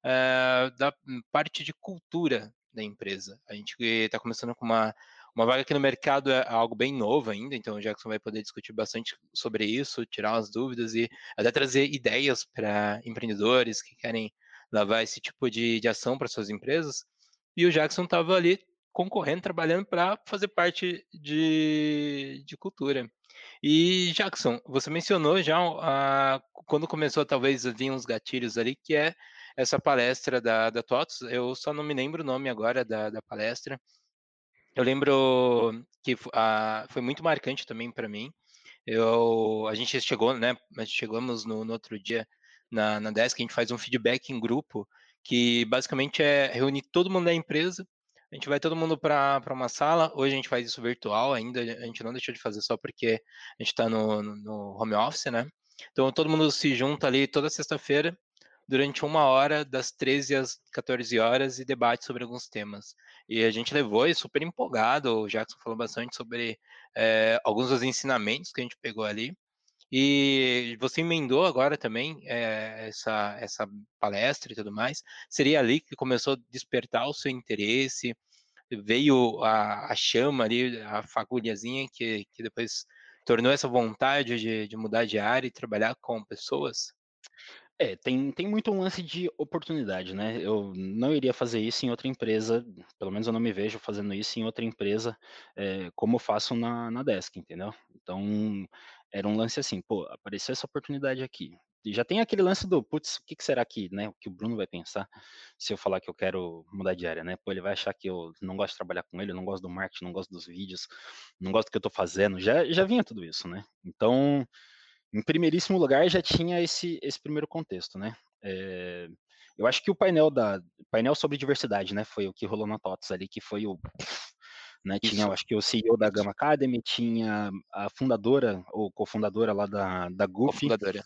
é, da parte de cultura da empresa. A gente está começando com uma, uma vaga aqui no mercado, é algo bem novo ainda, então o Jackson vai poder discutir bastante sobre isso, tirar as dúvidas e até trazer ideias para empreendedores que querem levar esse tipo de, de ação para suas empresas. E o Jackson estava ali concorrendo, trabalhando para fazer parte de, de cultura. E, Jackson, você mencionou já uh, quando começou talvez a vir uns gatilhos ali, que é essa palestra da, da TOTS, eu só não me lembro o nome agora da, da palestra. Eu lembro que a, foi muito marcante também para mim. Eu, a gente chegou, né? Nós chegamos no, no outro dia na, na desk, a gente faz um feedback em grupo, que basicamente é reunir todo mundo da empresa. A gente vai todo mundo para uma sala. Hoje a gente faz isso virtual ainda, a gente não deixou de fazer só porque a gente está no, no home office, né? Então todo mundo se junta ali toda sexta-feira durante uma hora, das 13 às 14 horas, e debate sobre alguns temas. E a gente levou isso super empolgado, o Jackson falou bastante sobre é, alguns dos ensinamentos que a gente pegou ali. E você emendou agora também é, essa, essa palestra e tudo mais. Seria ali que começou a despertar o seu interesse, veio a, a chama ali, a fagulhazinha que, que depois tornou essa vontade de, de mudar de área e trabalhar com pessoas? É, tem, tem muito um lance de oportunidade, né? Eu não iria fazer isso em outra empresa, pelo menos eu não me vejo fazendo isso em outra empresa, é, como eu faço na, na Desk, entendeu? Então, era um lance assim, pô, apareceu essa oportunidade aqui. E já tem aquele lance do, putz, o que, que será que, né, o que o Bruno vai pensar se eu falar que eu quero mudar de área, né? Pô, ele vai achar que eu não gosto de trabalhar com ele, eu não gosto do marketing, não gosto dos vídeos, não gosto do que eu tô fazendo, já, já vinha tudo isso, né? Então, em primeiríssimo lugar, já tinha esse, esse primeiro contexto, né? É, eu acho que o painel da painel sobre diversidade, né, foi o que rolou na TOTS ali, que foi o né, tinha, eu acho que o CEO da Gama Academy, tinha a fundadora ou cofundadora lá da da Goofy. Cofundadora.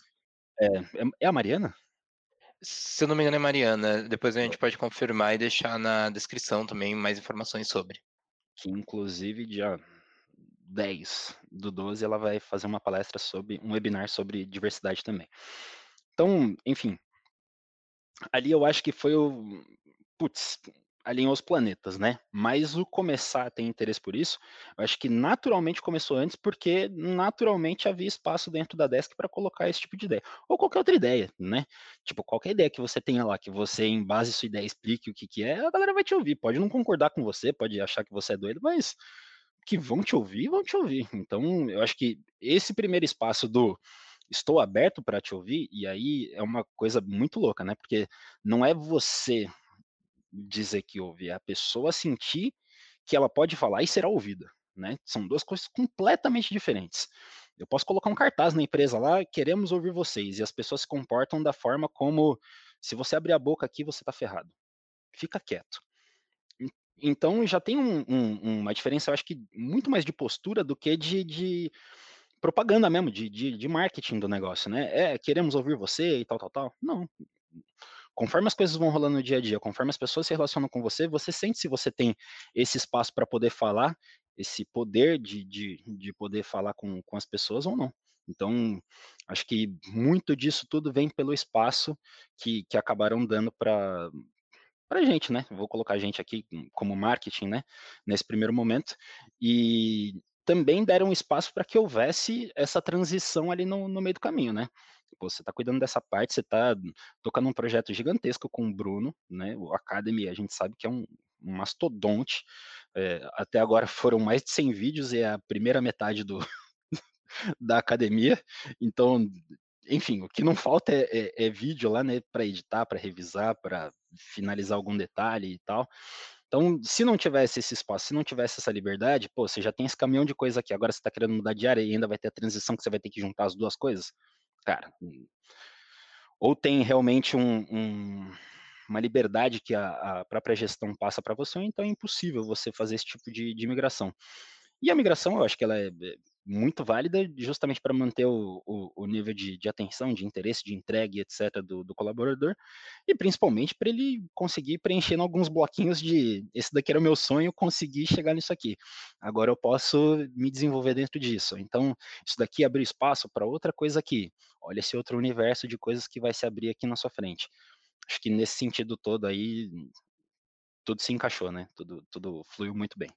É, é, é a Mariana? Se eu não me engano é Mariana, depois a gente pode confirmar e deixar na descrição também mais informações sobre. Que inclusive dia 10 do 12 ela vai fazer uma palestra sobre um webinar sobre diversidade também. Então, enfim, ali eu acho que foi o putz, alinhou os planetas, né? Mas o começar a ter interesse por isso, eu acho que naturalmente começou antes, porque naturalmente havia espaço dentro da desk para colocar esse tipo de ideia. Ou qualquer outra ideia, né? Tipo, qualquer ideia que você tenha lá, que você, em base sua ideia, explique o que, que é, a galera vai te ouvir. Pode não concordar com você, pode achar que você é doido, mas que vão te ouvir, vão te ouvir. Então, eu acho que esse primeiro espaço do estou aberto para te ouvir, e aí é uma coisa muito louca, né? Porque não é você dizer que ouve, é a pessoa sentir que ela pode falar e será ouvida, né? São duas coisas completamente diferentes. Eu posso colocar um cartaz na empresa lá, queremos ouvir vocês, e as pessoas se comportam da forma como se você abrir a boca aqui, você está ferrado. Fica quieto. Então já tem um, um, uma diferença, eu acho que muito mais de postura do que de, de propaganda mesmo, de, de, de, marketing do negócio, né? É, queremos ouvir você e tal, tal, tal. Não. Conforme as coisas vão rolando no dia a dia, conforme as pessoas se relacionam com você, você sente se você tem esse espaço para poder falar, esse poder de, de, de poder falar com, com as pessoas ou não. Então, acho que muito disso tudo vem pelo espaço que, que acabaram dando para para gente, né? Vou colocar a gente aqui como marketing, né? Nesse primeiro momento. E também deram espaço para que houvesse essa transição ali no, no meio do caminho, né? Pô, você está cuidando dessa parte, você está tocando um projeto gigantesco com o Bruno, né? O Academy, a gente sabe que é um, um mastodonte. É, até agora foram mais de 100 vídeos e é a primeira metade do, da academia. Então, enfim, o que não falta é, é, é vídeo lá, né, para editar, para revisar, para finalizar algum detalhe e tal. Então, se não tivesse esse espaço, se não tivesse essa liberdade, pô, você já tem esse caminhão de coisa aqui, agora você está querendo mudar de área e ainda vai ter a transição que você vai ter que juntar as duas coisas, cara. Ou tem realmente um, um, uma liberdade que a, a própria gestão passa para você, ou então é impossível você fazer esse tipo de, de migração. E a migração, eu acho que ela é, é muito válida justamente para manter o, o, o nível de, de, atenção, de interesse, de entrega, etc., do, do colaborador, e principalmente para ele conseguir preenchendo alguns bloquinhos de esse daqui era o meu sonho, conseguir chegar nisso aqui. Agora eu posso me desenvolver dentro disso. Então, isso daqui abriu espaço para outra coisa aqui. Olha esse outro universo de coisas que vai se abrir aqui na sua frente. Acho que nesse sentido todo aí, tudo se encaixou, né? Tudo, tudo fluiu muito bem.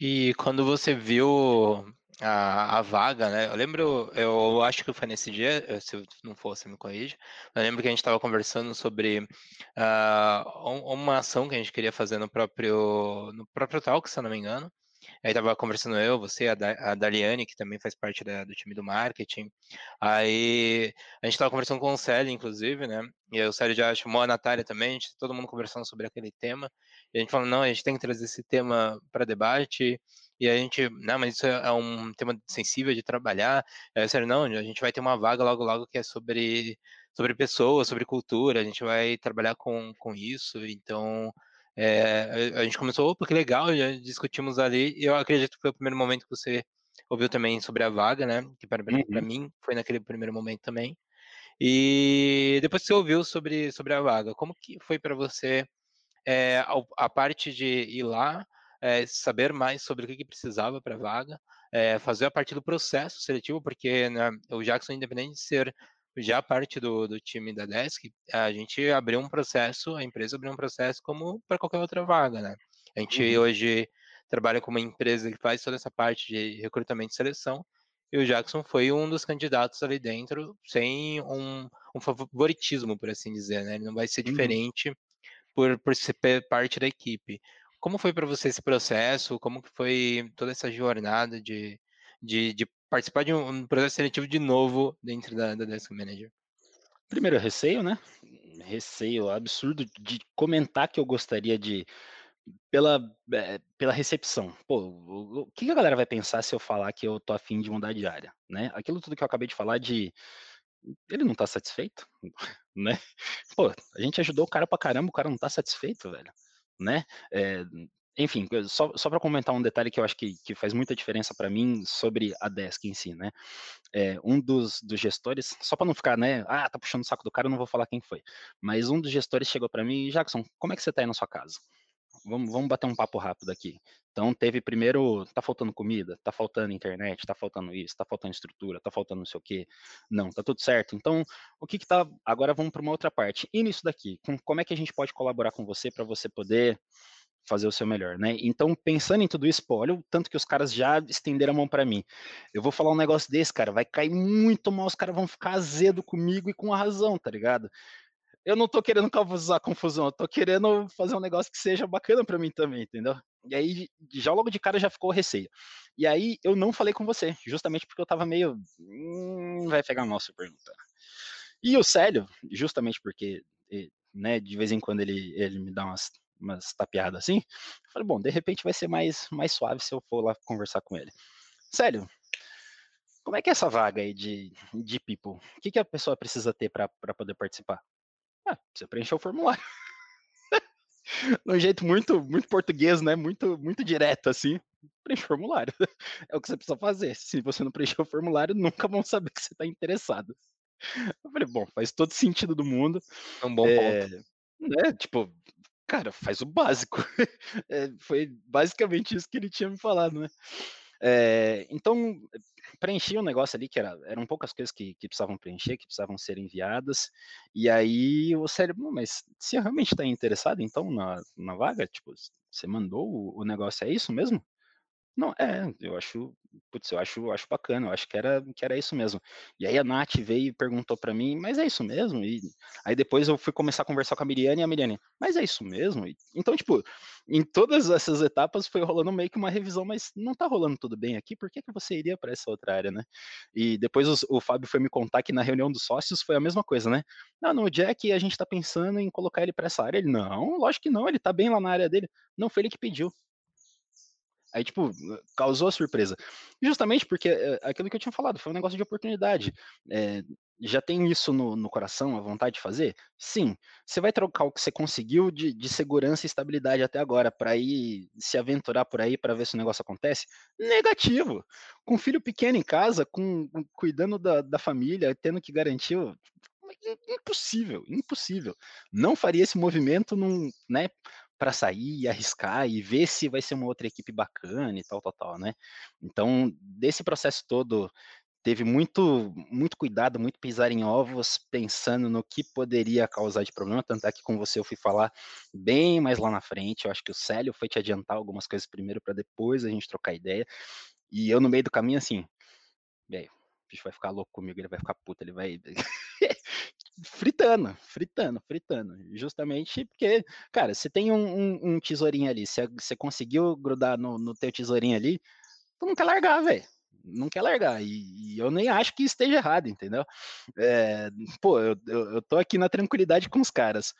E quando você viu a, a vaga, né? Eu lembro, eu acho que foi nesse dia, eh, se não você me corrige. Eu lembro que a gente estava conversando sobre uh, uma ação que a gente queria fazer no próprio, no próprio Talk, se eu não me engano. Aí tava conversando eu, você, a, da, a Daliane, que também faz parte da, do time do marketing. Aí a gente tava conversando com o Célio, inclusive, né? E o Célio já chamou a Natália também, a gente, todo mundo conversando sobre aquele tema. E a gente falou, não, a gente tem que trazer esse tema para debate. E a gente, não, mas isso é um tema sensível de trabalhar. Aí, sério, não, a gente vai ter uma vaga logo, logo que é sobre, sobre pessoas, sobre cultura. A gente vai trabalhar com, com isso. Então, é, a gente começou, opa, que legal, já discutimos ali, e eu acredito que foi o primeiro momento que você ouviu também sobre a vaga, né? Que para uhum. mim foi naquele primeiro momento também. E depois você ouviu sobre, sobre a vaga, como que foi para você é, a, a, parte de ir lá, é, saber mais sobre o que, que precisava para a vaga, é, fazer a parte do processo seletivo, porque né, o Jackson, independente de ser já parte do, do time da Desk, a gente abriu um processo, a empresa abriu um processo como para qualquer outra vaga, né? A gente uhum. hoje trabalha com uma empresa que faz toda essa parte de recrutamento e seleção, e o Jackson foi um dos candidatos ali dentro, sem um, um favoritismo, por assim dizer, né? Ele não vai ser uhum. diferente por, por ser parte da equipe. Como foi para você esse processo? Como que foi toda essa jornada de, de, de participar de um, processo seletivo de novo dentro da, da Desk Manager? Primeiro, receio, né? Receio absurdo de comentar que eu gostaria de. Pela, é, pela recepção. Pô, o, que a galera vai pensar se eu falar que eu tô afim de mudar de área, né? Aquilo tudo que eu acabei de falar de ele não está satisfeito? Né? Pô, a gente ajudou o cara pra caramba, o cara não tá satisfeito, velho, né? É, enfim, só, só para comentar um detalhe que eu acho que, que faz muita diferença para mim sobre a Desk em si, né? É, um dos, dos gestores, só para não ficar, né? Ah, tá puxando o saco do cara, eu não vou falar quem foi. Mas um dos gestores chegou para mim, Jackson, como é que você tá aí na sua casa? Vamos, vamos bater um papo rápido aqui. Então teve primeiro, tá faltando comida, tá faltando internet, tá faltando isso, tá faltando estrutura, tá faltando não sei o quê. Não, tá tudo certo. Então, o que que tá, agora vamos para uma outra parte. E nisso daqui, com, como é que a gente pode colaborar com você para você poder fazer o seu melhor, né? Então, pensando em tudo isso, pô, olha o tanto que os caras já estenderam a mão para mim. Eu vou falar um negócio desse, cara, vai cair muito mal, os caras vão ficar azedo comigo e com a razão, tá ligado? Eu não tô querendo causar confusão, eu tô querendo fazer um negócio que seja bacana para mim também, entendeu? E aí, já logo de cara já ficou receio. E aí, eu não falei com você, justamente porque eu tava meio. Hum, vai pegar mal se perguntar. E o Célio, justamente porque, né, de vez em quando ele, ele me dá umas umas tapeadas assim. Eu falei, bom, de repente vai ser mais, mais suave se eu for lá conversar com ele. Sério, como é que é essa vaga aí de, de people? O que, que a pessoa precisa ter para poder participar? Ah, você preencheu o formulário. um jeito muito, muito português, né? Muito, muito direto, assim. Preenche o formulário. É o que você precisa fazer. Se você não preencher o formulário, nunca vão saber que você está interessado. Eu falei, bom, faz todo sentido do mundo. É um bom é, ponto. Né, tipo, cara, faz o básico. É, foi basicamente isso que ele tinha me falado, né? É, então, preenchi um negócio ali que era, eram poucas coisas que, que precisavam preencher, que precisavam ser enviadas, e aí o cérebro, mas se realmente está interessado, então, na, na vaga, tipo, você mandou o, o negócio, é isso mesmo? Não, é, eu acho, putz, eu acho, acho bacana, eu acho que era, que era isso mesmo. E aí a Nath veio e perguntou para mim, mas é isso mesmo? E aí depois eu fui começar a conversar com a Miriane e a Miriane, mas é isso mesmo? E, então, tipo, em todas essas etapas foi rolando meio que uma revisão, mas não tá rolando tudo bem aqui, por que, que você iria para essa outra área, né? E depois o Fábio foi me contar que na reunião dos sócios foi a mesma coisa, né? Não, no Jack a gente tá pensando em colocar ele para essa área. Ele, não, lógico que não, ele tá bem lá na área dele. Não foi ele que pediu. Aí, tipo, causou a surpresa. Justamente porque é, aquilo que eu tinha falado, foi um negócio de oportunidade. É, já tem isso no, no, coração, a vontade de fazer? Sim. Você vai trocar o que você conseguiu de, de segurança e estabilidade até agora para ir se aventurar por aí para ver se o negócio acontece? Negativo. Com filho pequeno em casa, com, com cuidando da, da família, tendo que garantir impossível, impossível. Não faria esse movimento num, né, para sair e arriscar e ver se vai ser uma outra equipe bacana e tal, tal, tal, né? Então, desse processo todo, teve muito, muito cuidado, muito pisar em ovos, pensando no que poderia causar de problema, tanto é que com você eu fui falar bem mais lá na frente, eu acho que o Célio foi te adiantar algumas coisas primeiro para depois a gente trocar ideia, e eu no meio do caminho assim, velho, o bicho vai ficar louco comigo, ele vai ficar puto, ele vai fritando, fritando, fritando. Justamente porque, cara, você tem um, um, um tesourinho ali, você conseguiu grudar no, no teu tesourinho ali, tu não quer largar, velho. Não quer largar. E, e, eu nem acho que esteja errado, entendeu? É, pô, eu, eu, eu tô aqui na tranquilidade com os caras.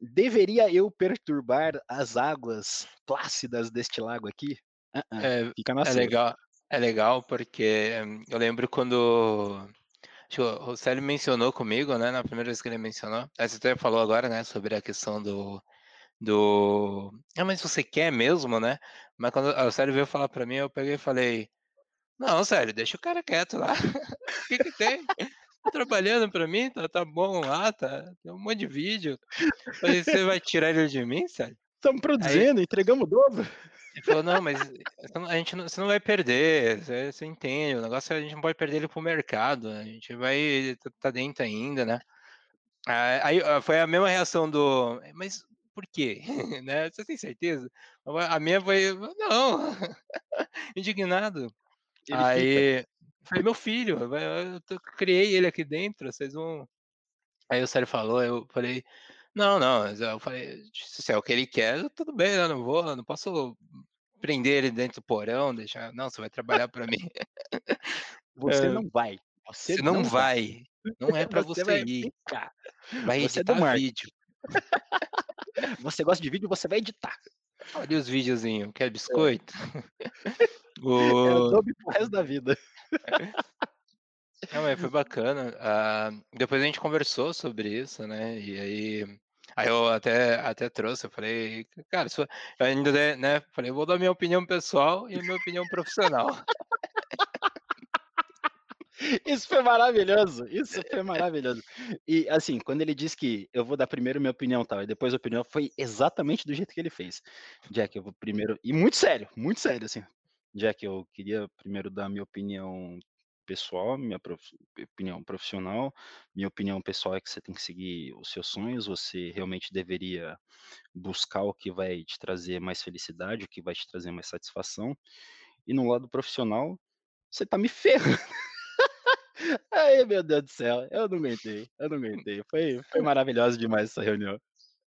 Deveria eu perturbar as águas plácidas deste lago aqui? Uh -uh, é, fica na é legal, é legal porque eu lembro quando o Célio mencionou comigo, né, na primeira vez que ele mencionou, você até falou agora, né, sobre a questão do, do, ah, mas você quer mesmo, né, mas quando o Célio veio falar para mim, eu peguei e falei, não, Célio, deixa o cara quieto lá, o que que tem? Tá trabalhando para mim, tá, tá bom lá, tá, tem um monte de vídeo, mas você vai tirar ele de mim, Célio? Estamos produzindo, aí, entregamos o dobro. Ele falou, não, mas a gente não, você não vai perder, você, você, entende, o negócio é a gente não pode perder ele pro mercado, a gente vai tá, tá dentro ainda, né? Aí foi a mesma reação do, mas por quê? né? Você tem certeza? A minha foi, não, indignado. Ele aí, fica. foi meu filho, eu criei ele aqui dentro, vocês vão... Aí o Sérgio falou, eu falei, não, não, eu falei, se é o que ele quer, tudo bem, eu não vou, não posso prender ele dentro do porão, deixar, não, você vai trabalhar para mim. Você é, não vai. Você, você não, não vai. vai. Não é para você, você ir. Ficar. Vai você é editar é vídeo. você gosta de vídeo, você vai editar. Olha os videozinhos, quer biscoito? É. o... É o pro resto da vida. Não, mas foi bacana. Uh, depois a gente conversou sobre isso, né? E aí, aí eu até, até trouxe, eu falei, cara, eu ainda, né? Falei, vou dar minha opinião pessoal e minha opinião profissional. Isso foi maravilhoso, isso foi maravilhoso. E assim, quando ele disse que eu vou dar primeiro minha opinião tal, e depois a opinião, foi exatamente do jeito que ele fez. Jack, eu vou primeiro, e muito sério, muito sério, assim. Jack, eu queria primeiro dar minha opinião pessoal, minha prof... opinião profissional. Minha opinião pessoal é que você tem que seguir os seus sonhos, você realmente deveria buscar o que vai te trazer mais felicidade, o que vai te trazer mais satisfação. E no lado profissional, você tá me ferrando. Ai, meu Deus do céu, eu não aguentei, eu não aguentei. Foi, foi maravilhoso demais essa reunião.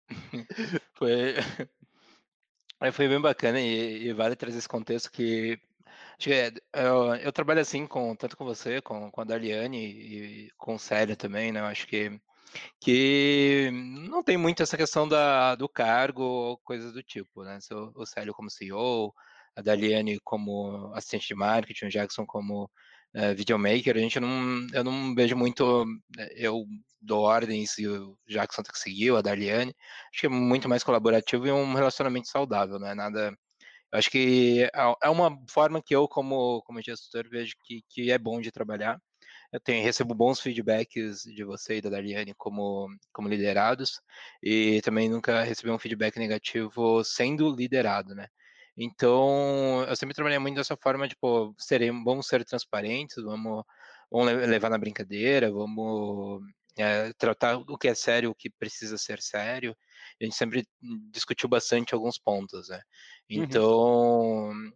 Foi, foi bem bacana e, e vale trazer esse contexto que é, eu, eu, trabalho assim com tanto com você, com, com a Daliane e com o Célio também, né? Eu acho que, que não tem muito essa questão da, do cargo ou coisas do tipo, né? O, o Célio como CEO, a Daliane como assistente de marketing, o Jackson como uh, videomaker, a gente não, eu não vejo muito, eh, eu dou ordens e o Jackson tem que seguir, a Daliane, acho que é muito mais colaborativo e um relacionamento saudável, não é nada acho que é, é uma forma que eu, como, como gestor, vejo que, que é bom de trabalhar. Eu tenho, recebo bons feedbacks de você e da Dariane como, como liderados, e também nunca recebi um feedback negativo sendo liderado, né? Então, eu sempre trabalhei muito dessa forma, tipo, seremos, vamos ser transparentes, vamos, vamos levar na brincadeira, vamos é, tratar o que é sério, o que precisa ser sério. A gente sempre discutiu bastante alguns pontos, né? Uhum. Então, uhum.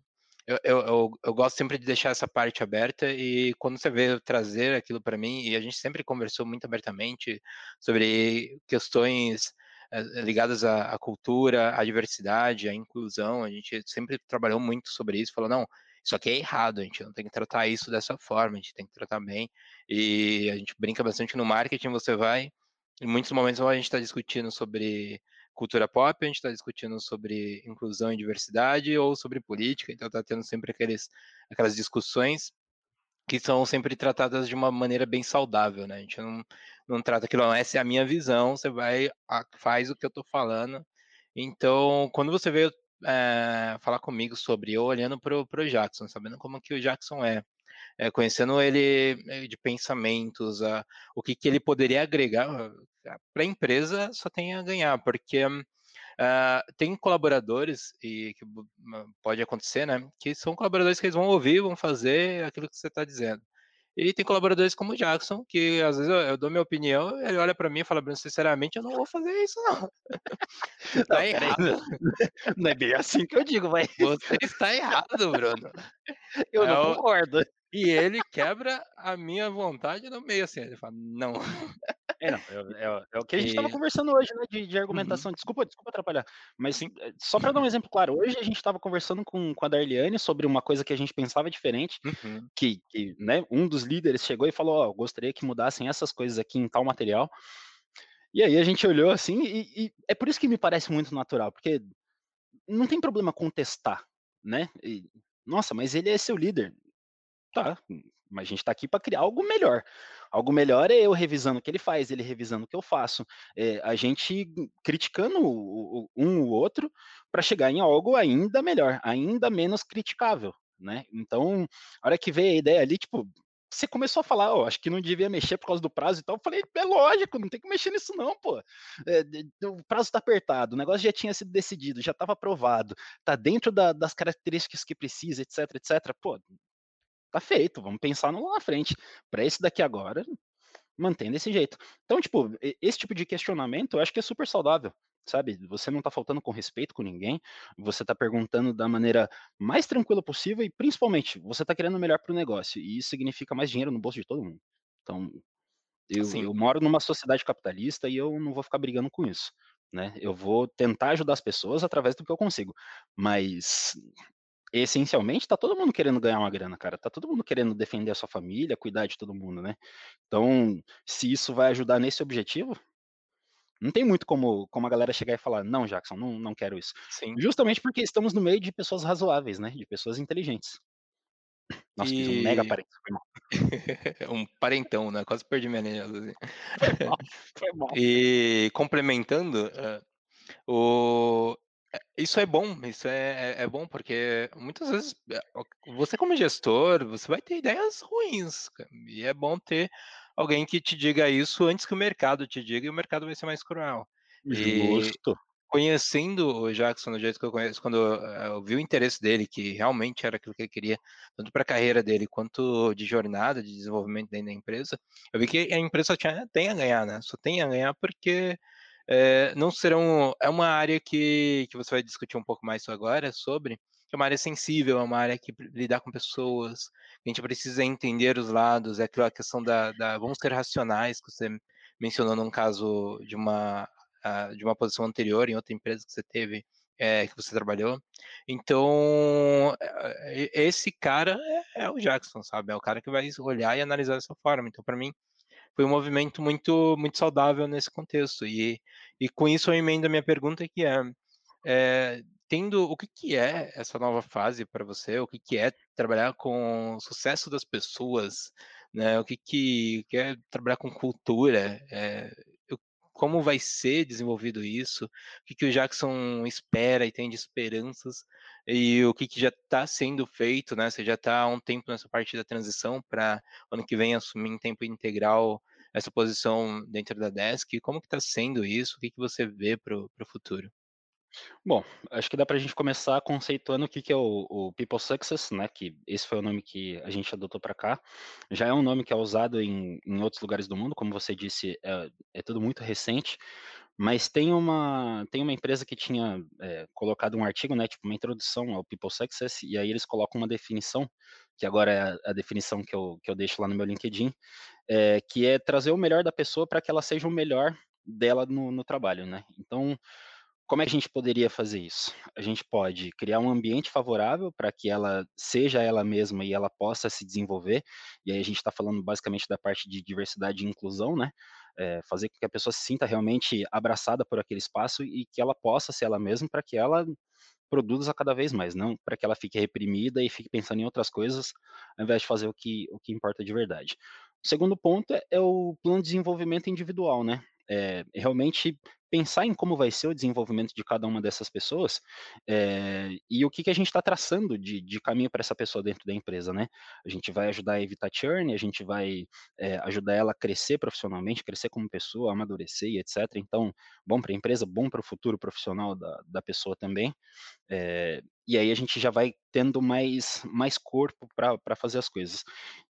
eu, eu, eu, eu, gosto sempre de deixar essa parte aberta e quando você vê trazer aquilo para mim, e a gente sempre conversou muito abertamente sobre questões eh, ligadas à, à cultura, à diversidade, à inclusão, a gente sempre trabalhou muito sobre isso, falou, não, isso aqui é errado, a gente não tem que tratar isso dessa forma, a gente tem que tratar bem. E a gente brinca bastante no marketing, você vai, em muitos momentos a gente está discutindo sobre cultura pop, a gente está discutindo sobre inclusão e diversidade ou sobre política, então está tendo sempre aqueles, aquelas discussões que são sempre tratadas de uma maneira bem saudável, né? A gente não, não trata aquilo, essa é a minha visão, você vai, faz o que eu estou falando. Então, quando você veio é, falar comigo sobre eu olhando para o Jackson, sabendo como que o Jackson é, é conhecendo ele eh, de pensamentos, a, o que, que ele poderia agregar para a empresa, só tem a ganhar, porque Uh, tem colaboradores, e que pode acontecer, né? Que são colaboradores que eles vão ouvir, vão fazer aquilo que você está dizendo. E tem colaboradores como o Jackson, que às vezes eu, eu dou minha opinião, ele olha para mim e fala, Bruno, sinceramente, eu não vou fazer isso, não. Você tá não, errado. Não é bem assim que eu digo, vai. Você está errado, Bruno. Eu é não concordo. E ele quebra a minha vontade no meio, assim. Ele fala, não. É, não, é, é, o que a gente estava conversando hoje, né, de, de uhum. argumentação. Uhum. Desculpa, desculpa atrapalhar, mas Sim. Eh, só para dar um exemplo claro, hoje a gente estava conversando com, com a Darliane sobre uma coisa que a gente pensava diferente, uhum. que, que né, um dos líderes chegou e falou, ó, oh, gostaria que mudassem essas coisas aqui em tal material. E aí a gente olhou assim, e, e é por isso que me parece muito natural, porque não tem problema contestar, né? E, nossa, mas ele é seu líder. Tá, mas a gente está aqui para criar algo melhor. Algo melhor é eu revisando o que ele faz, ele revisando o que eu faço, é, a gente criticando o, o, um o outro para chegar em algo ainda melhor, ainda menos criticável, né? Então, a hora que veio a ideia ali, tipo, você começou a falar, ó, acho que não devia mexer por causa do prazo e tal. Eu falei, é lógico, não tem que mexer nisso não, pô. É, o prazo está apertado, o negócio já tinha sido decidido, já estava aprovado, tá dentro da, das características que precisa, etc, etc. Pô, tá feito, vamos pensar no lá na frente. Para esse daqui agora, mantém desse jeito. Então, tipo, esse tipo de questionamento eu acho que é super saudável, sabe? Você não tá faltando com respeito com ninguém, você tá perguntando da maneira mais tranquila possível e principalmente, você tá querendo melhor para o negócio, e isso significa mais dinheiro no bolso de todo mundo. Então, eu, eu, moro numa sociedade capitalista e eu não vou ficar brigando com isso. Né? Eu vou tentar ajudar as pessoas através do que eu consigo. Mas essencialmente, tá todo mundo querendo ganhar uma grana, cara. Tá todo mundo querendo defender a sua família, cuidar de todo mundo, né? Então, se isso vai ajudar nesse objetivo, não tem muito como, como a galera chegar e falar, não, Jackson, não, não quero isso. Sim. Justamente porque estamos no meio de pessoas razoáveis, né? De pessoas inteligentes. Nossa, e... um mega parente. um parentão, né? Quase perdi minha linha. Assim. Foi mal, foi mal. E complementando, uh, o... É, isso é bom, isso é, é, é, bom, porque muitas vezes é, você como gestor, você vai ter ideias ruins, e é bom ter alguém que te diga isso antes que o mercado te diga, e o mercado vai ser mais cruel. Justo. E conhecendo o Jackson do jeito que eu conheço, quando eu vi o interesse dele, que realmente era aquilo que ele queria, tanto para a carreira dele quanto de jornada, de desenvolvimento dentro da empresa, eu vi que a empresa tinha, tem a ganhar, né? Só tem a ganhar porque é, não serão. É uma área que, que você vai discutir um pouco mais agora sobre, que é uma área sensível, é uma área que lidar com pessoas, a gente precisa entender os lados, é aquela questão da, da vamos ser racionais, que você mencionou num caso de uma, de uma posição anterior, em outra empresa que você teve, é, que você trabalhou. Então, esse cara é, é, o Jackson, sabe? É o cara que vai olhar e analisar dessa forma. Então, para mim, foi um movimento muito muito saudável nesse contexto. E, e com isso eu emendo a minha pergunta que é, é tendo o que, que é essa nova fase para você, o que, que é trabalhar com o sucesso das pessoas, né? O que, que, que é trabalhar com cultura, é, como vai ser desenvolvido isso, o que, que o Jackson espera e tem de esperanças, e o que, que já está sendo feito, né? Você já está há um tempo nessa parte da transição para ano que vem assumir em tempo integral essa posição dentro da Desk. Como que está sendo isso? O que, que você vê para o futuro? Bom, acho que dá para a gente começar conceituando o que, que é o, o, People Success, né? Que esse foi o nome que a gente adotou para cá. Já é um nome que é usado em, em outros lugares do mundo, como você disse, é, é tudo muito recente. Mas tem uma, tem uma empresa que tinha é, colocado um artigo, né, tipo uma introdução ao People Success, e aí eles colocam uma definição, que agora é a, definição que eu, que eu deixo lá no meu LinkedIn, é, que é trazer o melhor da pessoa para que ela seja o melhor dela no, no trabalho, né? Então, como é que a gente poderia fazer isso? A gente pode criar um ambiente favorável para que ela seja ela mesma e ela possa se desenvolver. E aí a gente está falando basicamente da parte de diversidade e inclusão, né? É, fazer com que a pessoa se sinta realmente abraçada por aquele espaço e que ela possa ser ela mesma para que ela produza cada vez mais, não para que ela fique reprimida e fique pensando em outras coisas, ao invés de fazer o que, o que importa de verdade. O segundo ponto é, é o plano de desenvolvimento individual, né? É, realmente pensar em como vai ser o desenvolvimento de cada uma dessas pessoas é, e o que, que a gente está traçando de, de caminho para essa pessoa dentro da empresa, né? A gente vai ajudar a evitar churn, a gente vai é, ajudar ela a crescer profissionalmente, crescer como pessoa, amadurecer e etc. Então, bom para a empresa, bom para o futuro profissional da, da pessoa também. É, e aí a gente já vai tendo mais, mais corpo para fazer as coisas.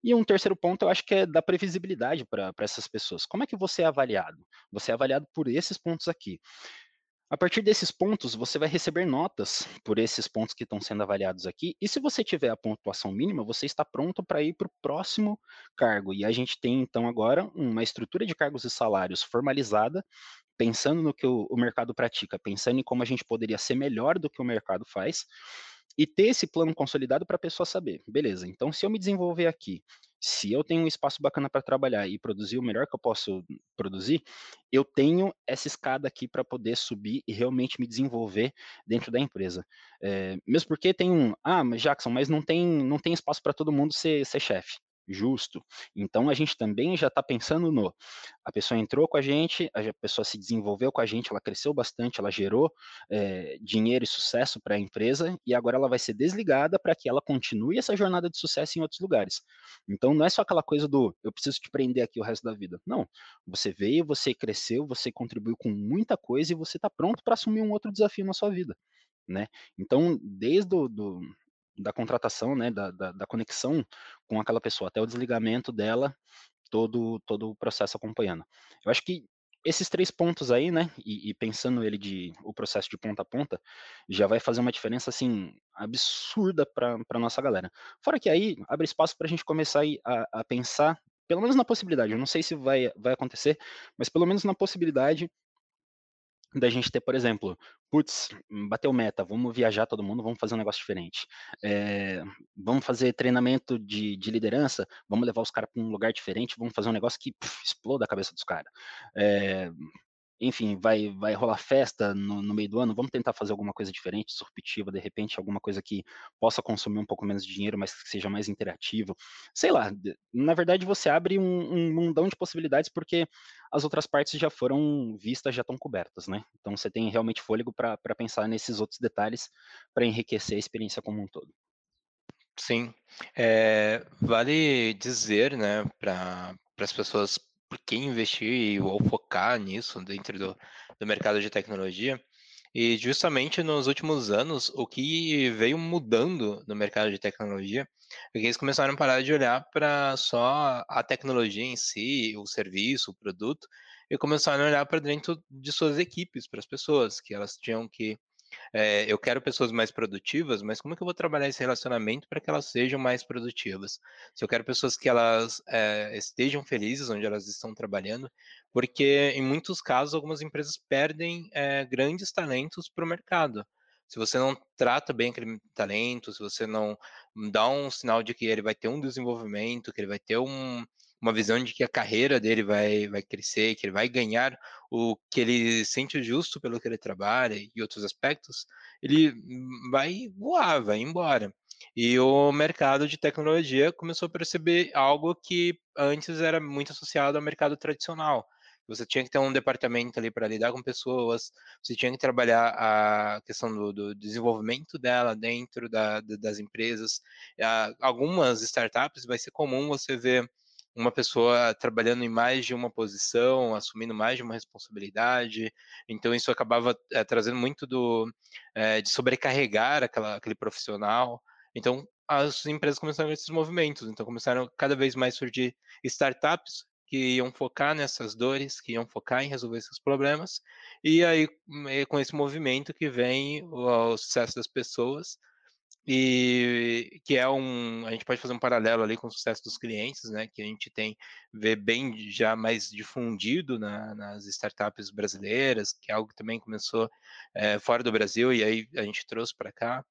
E um terceiro ponto, eu acho que é da previsibilidade para essas pessoas. Como é que você é avaliado? Você é avaliado por esses pontos aqui. A partir desses pontos, você vai receber notas por esses pontos que estão sendo avaliados aqui. E se você tiver a pontuação mínima, você está pronto para ir para o próximo cargo. E a gente tem, então, agora uma estrutura de cargos e salários formalizada, pensando no que o, o mercado pratica, pensando em como a gente poderia ser melhor do que o mercado faz, e ter esse plano consolidado para a pessoa saber, beleza, então se eu me desenvolver aqui, se eu tenho um espaço bacana para trabalhar e produzir o melhor que eu posso produzir, eu tenho essa escada aqui para poder subir e realmente me desenvolver dentro da empresa. É, mesmo porque tem um, ah, Jackson, mas não tem, não tem espaço para todo mundo ser, ser chefe justo. Então a gente também já está pensando no a pessoa entrou com a gente, a pessoa se desenvolveu com a gente, ela cresceu bastante, ela gerou é, dinheiro e sucesso para a empresa e agora ela vai ser desligada para que ela continue essa jornada de sucesso em outros lugares. Então não é só aquela coisa do eu preciso te prender aqui o resto da vida. Não, você veio, você cresceu, você contribuiu com muita coisa e você está pronto para assumir um outro desafio na sua vida. Né? Então, desde o do, da contratação, né, da, da, da, conexão com aquela pessoa, até o desligamento dela, todo, todo o processo acompanhando. Eu acho que esses três pontos aí, né, e, e, pensando ele de o processo de ponta a ponta, já vai fazer uma diferença assim absurda para nossa galera. Fora que aí abre espaço para a gente começar a, a pensar, pelo menos na possibilidade. Eu não sei se vai, vai acontecer, mas pelo menos na possibilidade da gente ter, por exemplo, putz, bateu meta, vamos viajar todo mundo, vamos fazer um negócio diferente. É, vamos fazer treinamento de, de liderança, vamos levar os caras para um lugar diferente, vamos fazer um negócio que puf, exploda a cabeça dos caras. É, enfim, vai, vai rolar festa no, no, meio do ano, vamos tentar fazer alguma coisa diferente, disruptiva, de repente, alguma coisa que possa consumir um pouco menos de dinheiro, mas que seja mais interativo. Sei lá, na verdade você abre um, um mundão de possibilidades porque as outras partes já foram vistas, já estão cobertas, né? Então você tem realmente fôlego para pensar nesses outros detalhes para enriquecer a experiência como um todo. Sim, é, vale dizer, né, para as pessoas por que investir ou focar nisso dentro do, do mercado de tecnologia. E justamente nos últimos anos, o que veio mudando no mercado de tecnologia é que eles começaram a parar de olhar para só a tecnologia em si, o serviço, o produto, e começaram a olhar para dentro de suas equipes, para as pessoas, que elas tinham que é, eu quero pessoas mais produtivas, mas como é que eu vou trabalhar esse relacionamento para que elas sejam mais produtivas? Se eu quero pessoas que elas é, estejam felizes onde elas estão trabalhando, porque em muitos casos algumas empresas perdem é, grandes talentos para o mercado. Se você não trata bem aquele talento, se você não dá um sinal de que ele vai ter um desenvolvimento, que ele vai ter um, uma visão de que a carreira dele vai, vai crescer, que ele vai ganhar o que ele sente justo pelo que ele trabalha e outros aspectos, ele vai voar, vai embora. E o mercado de tecnologia começou a perceber algo que antes era muito associado ao mercado tradicional. Você tinha que ter um departamento ali para lidar com pessoas, você tinha que trabalhar a questão do, do desenvolvimento dela dentro da, das empresas. Algumas startups vai ser comum você ver uma pessoa trabalhando em mais de uma posição, assumindo mais de uma responsabilidade. Então isso acabava é, trazendo muito do é, de sobrecarregar aquela, aquele profissional. Então as empresas começaram esses movimentos. Então começaram cada vez mais surgir startups que iam focar nessas dores, que iam focar em resolver esses problemas. E aí é com esse movimento que vem o, o sucesso das pessoas e que é um a gente pode fazer um paralelo ali com o sucesso dos clientes, né, que a gente tem vê bem já mais difundido na, nas startups brasileiras, que é algo que também começou é, fora do Brasil e aí a gente trouxe para cá.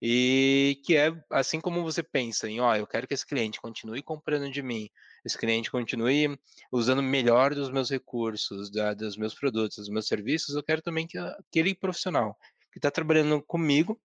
E que é assim como você pensa em, ó, eu quero que esse cliente continue comprando de mim, esse cliente continue usando melhor dos meus recursos, da, dos meus produtos, dos meus serviços, eu quero também que aquele profissional que está trabalhando comigo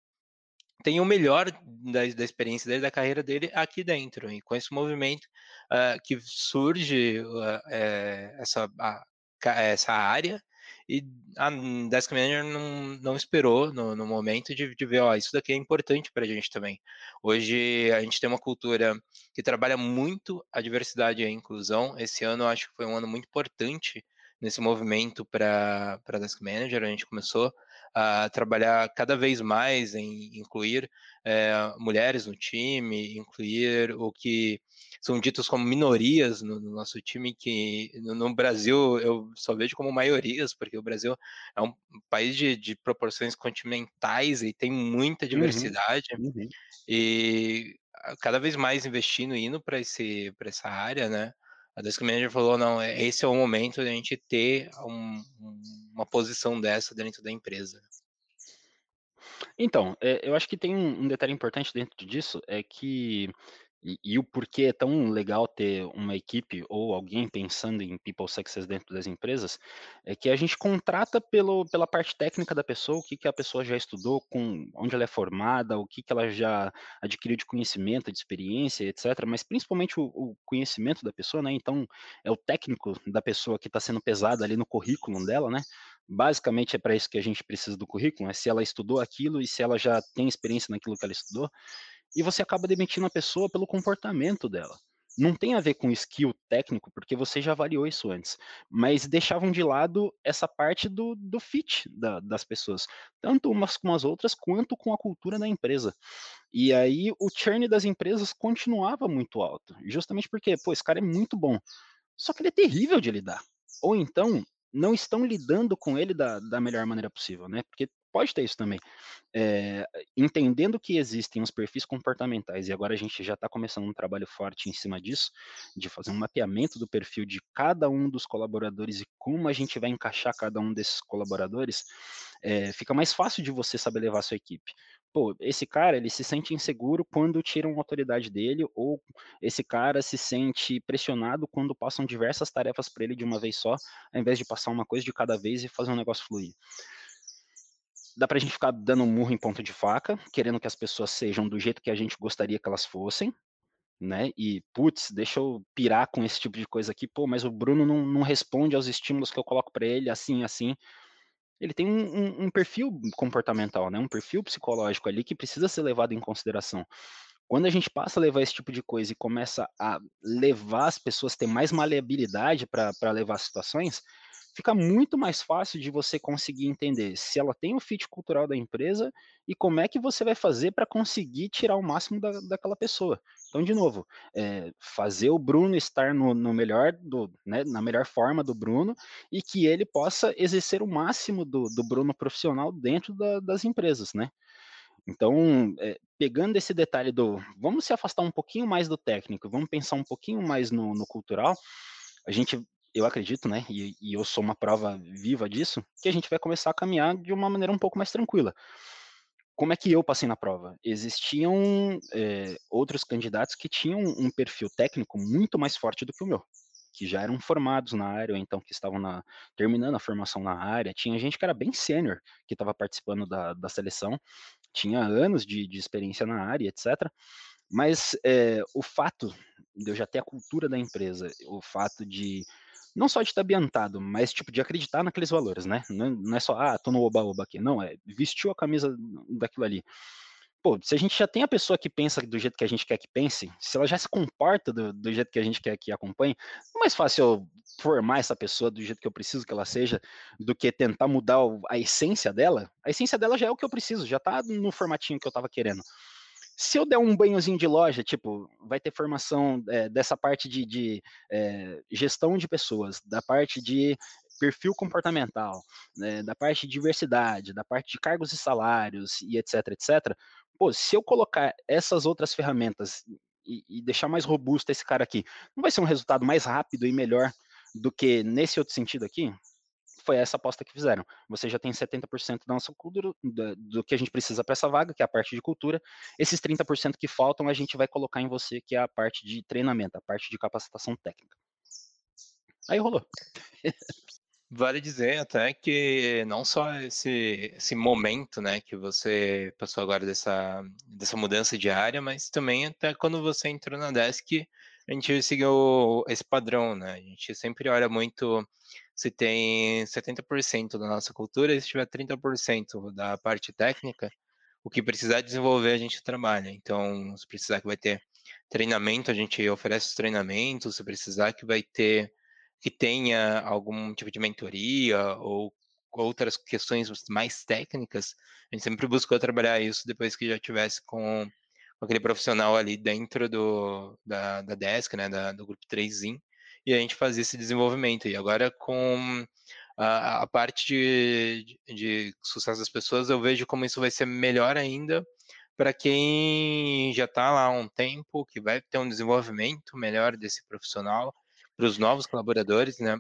tem o melhor da, da experiência dele, da carreira dele aqui dentro. E com esse movimento uh, que surge uh, é, essa, a, essa área, e a Desk Manager não, não esperou no, no momento de, de, ver, ó, isso daqui é importante para a gente também. Hoje a gente tem uma cultura que trabalha muito a diversidade e a inclusão. Esse ano eu acho que foi um ano muito importante nesse movimento para Desk Manager. A gente começou a trabalhar cada vez mais em incluir é, mulheres no time, incluir o que são ditos como minorias no, no nosso time, que no, no, Brasil eu só vejo como maiorias, porque o Brasil é um país de, de proporções continentais e tem muita uhum, diversidade. Uhum, uhum. E cada vez mais investindo indo para essa área, né? A Desk Manager falou, não, é, esse é o momento de a gente ter um, uma posição dessa dentro da empresa. Então, é, eu acho que tem um, um detalhe importante dentro disso, é que e, e, o porquê é tão legal ter uma equipe ou alguém pensando em people success dentro das empresas é que a gente contrata pelo, pela parte técnica da pessoa, o que, que a pessoa já estudou, com onde ela é formada, o que, que ela já adquiriu de conhecimento, de experiência, etc. Mas principalmente o, o conhecimento da pessoa, né? Então é o técnico da pessoa que está sendo pesado ali no currículo dela, né? Basicamente é para isso que a gente precisa do currículo, é se ela estudou aquilo e se ela já tem experiência naquilo que ela estudou e você acaba demitindo a pessoa pelo comportamento dela. Não tem a ver com skill técnico, porque você já avaliou isso antes, mas deixavam de lado essa parte do, do fit da, das pessoas, tanto umas com as outras, quanto com a cultura da empresa. E aí o churn das empresas continuava muito alto, justamente porque, pô, esse cara é muito bom, só que ele é terrível de lidar. Ou então, não estão lidando com ele da, da melhor maneira possível, né? Porque pode ter isso também. É, entendendo que existem os perfis comportamentais, e agora a gente já está começando um trabalho forte em cima disso, de fazer um mapeamento do perfil de cada um dos colaboradores e como a gente vai encaixar cada um desses colaboradores, é, fica mais fácil de você saber levar a sua equipe. pô, esse cara, ele se sente inseguro quando tiram a autoridade dele, ou esse cara se sente pressionado quando passam diversas tarefas para ele de uma vez só, ao invés de passar uma coisa de cada vez e fazer um negócio fluir. Dá pra gente ficar dando um murro em ponto de faca, querendo que as pessoas sejam do jeito que a gente gostaria que elas fossem, né? E, putz, deixa eu pirar com esse tipo de coisa aqui, pô, mas o Bruno não, não responde aos estímulos que eu coloco para ele, assim, assim ele tem um, um, um, perfil comportamental, né? um perfil psicológico ali que precisa ser levado em consideração. Quando a gente passa a levar esse tipo de coisa e começa a levar as pessoas a ter mais maleabilidade para levar situações, fica muito mais fácil de você conseguir entender se ela tem o fit cultural da empresa e como é que você vai fazer para conseguir tirar o máximo da, daquela pessoa. Então, de novo, é, fazer o Bruno estar no, no melhor do, né, na melhor forma do Bruno e que ele possa exercer o máximo do, do Bruno profissional dentro da, das empresas, né? Então, é, pegando esse detalhe do vamos se afastar um pouquinho mais do técnico, vamos pensar um pouquinho mais no, no cultural, a gente eu acredito, né, e, e, eu sou uma prova viva disso, que a gente vai começar a caminhar de uma maneira um pouco mais tranquila. Como é que eu passei na prova? Existiam é, outros candidatos que tinham um perfil técnico muito mais forte do que o meu, que já eram formados na área, ou então que estavam na, terminando a formação na área. Tinha gente que era bem sênior, que estava participando da, da seleção, tinha anos de, de experiência na área, etc. Mas é, o fato de eu já ter a cultura da empresa, o fato de não só de estar ambientado, mas tipo de acreditar naqueles valores, né? Não, é só, ah, tô no oba-oba aqui. Não, é vestiu a camisa daquilo ali. Pô, se a gente já tem a pessoa que pensa do jeito que a gente quer que pense, se ela já se comporta do, do jeito que a gente quer que acompanhe, é mais fácil eu formar essa pessoa do jeito que eu preciso que ela seja, do que tentar mudar a essência dela. A essência dela já é o que eu preciso, já tá no formatinho que eu tava querendo. Se eu der um banhozinho de loja, tipo, vai ter formação é, dessa parte de, de é, gestão de pessoas, da parte de perfil comportamental, né, da parte de diversidade, da parte de cargos e salários e etc, etc. Pô, se eu colocar essas outras ferramentas e, e deixar mais robusto esse cara aqui, não vai ser um resultado mais rápido e melhor do que nesse outro sentido aqui? Foi essa aposta que fizeram. Você já tem 70% da nossa cultura, do, do que a gente precisa para essa vaga, que é a parte de cultura. Esses 30% que faltam, a gente vai colocar em você, que é a parte de treinamento, a parte de capacitação técnica. Aí rolou. Vale dizer até que não só esse, esse momento né, que você passou agora dessa, dessa mudança de área, mas também até quando você entrou na Desk, a gente seguiu esse padrão, né? A gente sempre olha muito se tem 70% da nossa cultura e se tiver 30% da parte técnica, o que precisar desenvolver a gente trabalha. Então, se precisar que vai ter treinamento, a gente oferece os treinamentos, se precisar que vai ter que tenha algum tipo de mentoria ou outras questões mais técnicas, a gente sempre buscou trabalhar isso depois que já tivesse com, aquele profissional ali dentro do, da, da desk, né, da, do grupo 3 in e a gente fazia esse desenvolvimento. E agora com a, a parte de, de, sucesso das pessoas, eu vejo como isso vai ser melhor ainda para quem já está lá há um tempo, que vai ter um desenvolvimento melhor desse profissional, para os novos colaboradores, né?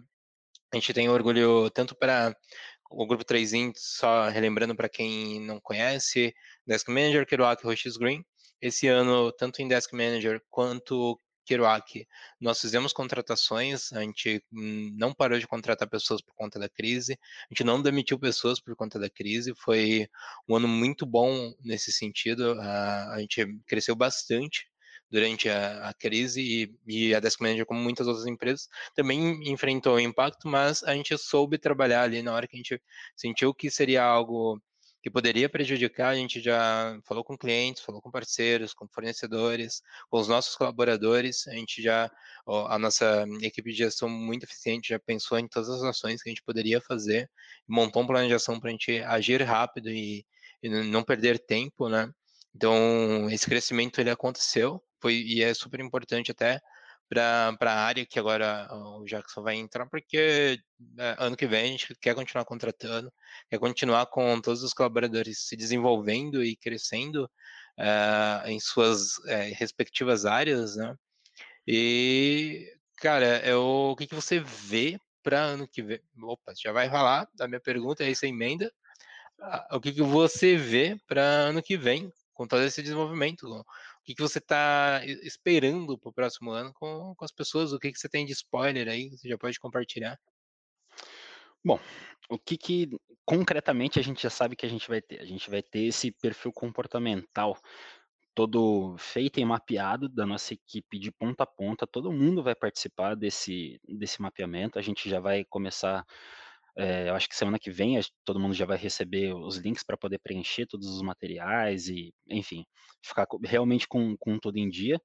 A gente tem orgulho tanto para o grupo 3 in, só relembrando para quem não conhece, Desk Manager, Kerouac, Roches Green. Esse ano, tanto em Desk Manager quanto Kerouac, nós fizemos contratações, a gente não parou de contratar pessoas por conta da crise, a gente não demitiu pessoas por conta da crise, foi um ano muito bom nesse sentido, a, a gente cresceu bastante durante a, a crise e, e, a Desk Manager, como muitas outras empresas, também enfrentou o impacto, mas a gente soube trabalhar ali na hora que a gente sentiu que seria algo que poderia prejudicar, a gente já falou com clientes, falou com parceiros, com fornecedores, com os nossos colaboradores, a gente já, a nossa equipe de gestão muito eficiente já pensou em todas as ações que a gente poderia fazer, montou um plano de ação para a gente agir rápido e, e, não perder tempo, né? Então, esse crescimento ele aconteceu, foi, e é super importante até para a área que agora o Jackson vai entrar, porque né, ano que vem a gente quer continuar contratando, quer continuar com todos os colaboradores se desenvolvendo e crescendo uh, em suas uh, respectivas áreas, né? E, cara, eu, o que, que você vê para ano que vem? Opa, já vai falar da minha pergunta, aí você emenda. o que, que você vê para ano que vem com todo esse desenvolvimento? O que, que você está esperando para o próximo ano com, com as pessoas? O que, que você tem de spoiler aí? Você já pode compartilhar? Bom, o que, que concretamente a gente já sabe que a gente vai ter? A gente vai ter esse perfil comportamental todo feito e mapeado da nossa equipe de ponta a ponta. Todo mundo vai participar desse, desse mapeamento. A gente já vai começar é, eu acho que semana que vem todo mundo já vai receber os links para poder preencher todos os materiais e, enfim, ficar realmente com, com tudo em dia.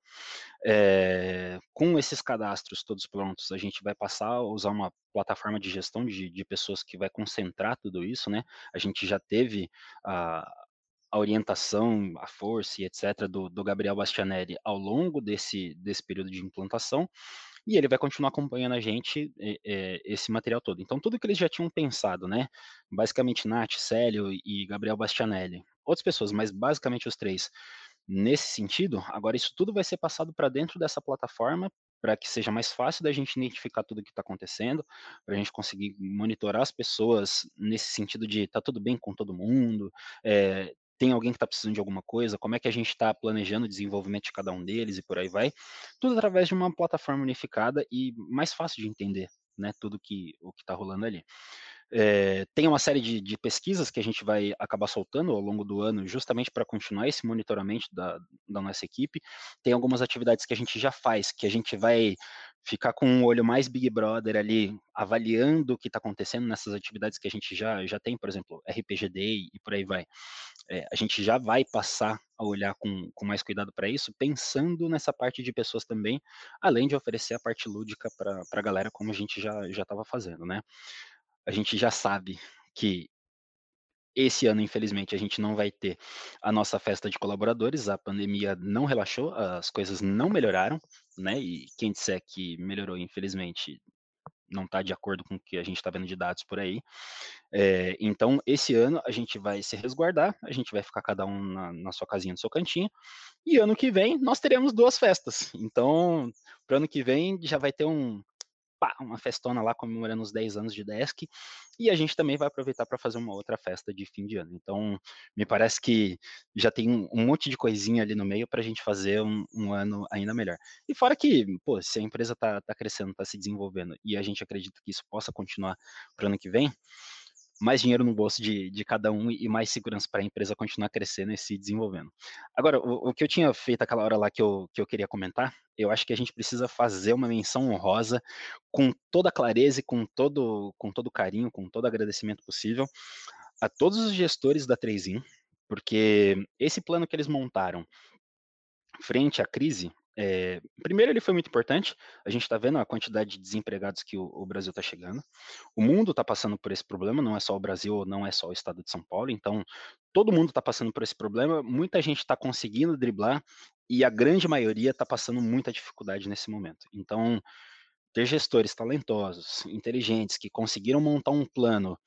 É, com esses cadastros todos prontos, a gente vai passar a usar uma plataforma de gestão de, de pessoas que vai concentrar tudo isso, né? A gente já teve a, a orientação, a força e etc. do, do Gabriel Bastianelli ao longo desse, desse período de implantação e ele vai continuar acompanhando a gente é, esse material todo. Então, tudo que eles já tinham pensado, né? Basicamente, Nath, Célio e Gabriel Bastianelli, outras pessoas, mas basicamente os três. Nesse sentido, agora isso tudo vai ser passado para dentro dessa plataforma para que seja mais fácil da gente identificar tudo o que está acontecendo, para a gente conseguir monitorar as pessoas nesse sentido de tá tudo bem com todo mundo, é, tem alguém que está precisando de alguma coisa, como é que a gente está planejando o desenvolvimento de cada um deles e por aí vai. Tudo através de uma plataforma unificada e mais fácil de entender, né? Tudo que o que está rolando ali. É, tem uma série de, de, pesquisas que a gente vai acabar soltando ao longo do ano, justamente para continuar esse monitoramento da, da, nossa equipe. Tem algumas atividades que a gente já faz, que a gente vai ficar com um olho mais Big Brother ali, avaliando o que está acontecendo nessas atividades que a gente já, já tem, por exemplo, RPG Day e por aí vai. É, a gente já vai passar a olhar com, com mais cuidado para isso, pensando nessa parte de pessoas também, além de oferecer a parte lúdica para a galera, como a gente já estava fazendo, né? A gente já sabe que esse ano, infelizmente, a gente não vai ter a nossa festa de colaboradores. A pandemia não relaxou, as coisas não melhoraram, né? E quem disser que melhorou, infelizmente, não está de acordo com o que a gente está vendo de dados por aí. É, então, esse ano a gente vai se resguardar, a gente vai ficar cada um na, na, sua casinha, no seu cantinho, e ano que vem nós teremos duas festas. Então, para ano que vem já vai ter um, pá, uma festona lá comemorando os 10 anos de Desk, e a gente também vai aproveitar para fazer uma outra festa de fim de ano. Então, me parece que já tem um, monte de coisinha ali no meio para a gente fazer um, um, ano ainda melhor. E fora que, pô, se a empresa está tá crescendo, está se desenvolvendo, e a gente acredita que isso possa continuar para o ano que vem, mais dinheiro no bolso de, de cada um e mais segurança para a empresa continuar crescendo e se desenvolvendo. Agora, o, o, que eu tinha feito aquela hora lá que eu, que eu queria comentar, eu acho que a gente precisa fazer uma menção honrosa com toda clareza e com todo, com todo carinho, com todo agradecimento possível a todos os gestores da 3 porque esse plano que eles montaram frente à crise, é, primeiro, ele foi muito importante. A gente está vendo a quantidade de desempregados que o, o Brasil está chegando. O mundo está passando por esse problema, não é só o Brasil, não é só o estado de São Paulo. Então, todo mundo está passando por esse problema. Muita gente está conseguindo driblar e a grande maioria está passando muita dificuldade nesse momento. Então, ter gestores talentosos, inteligentes, que conseguiram montar um plano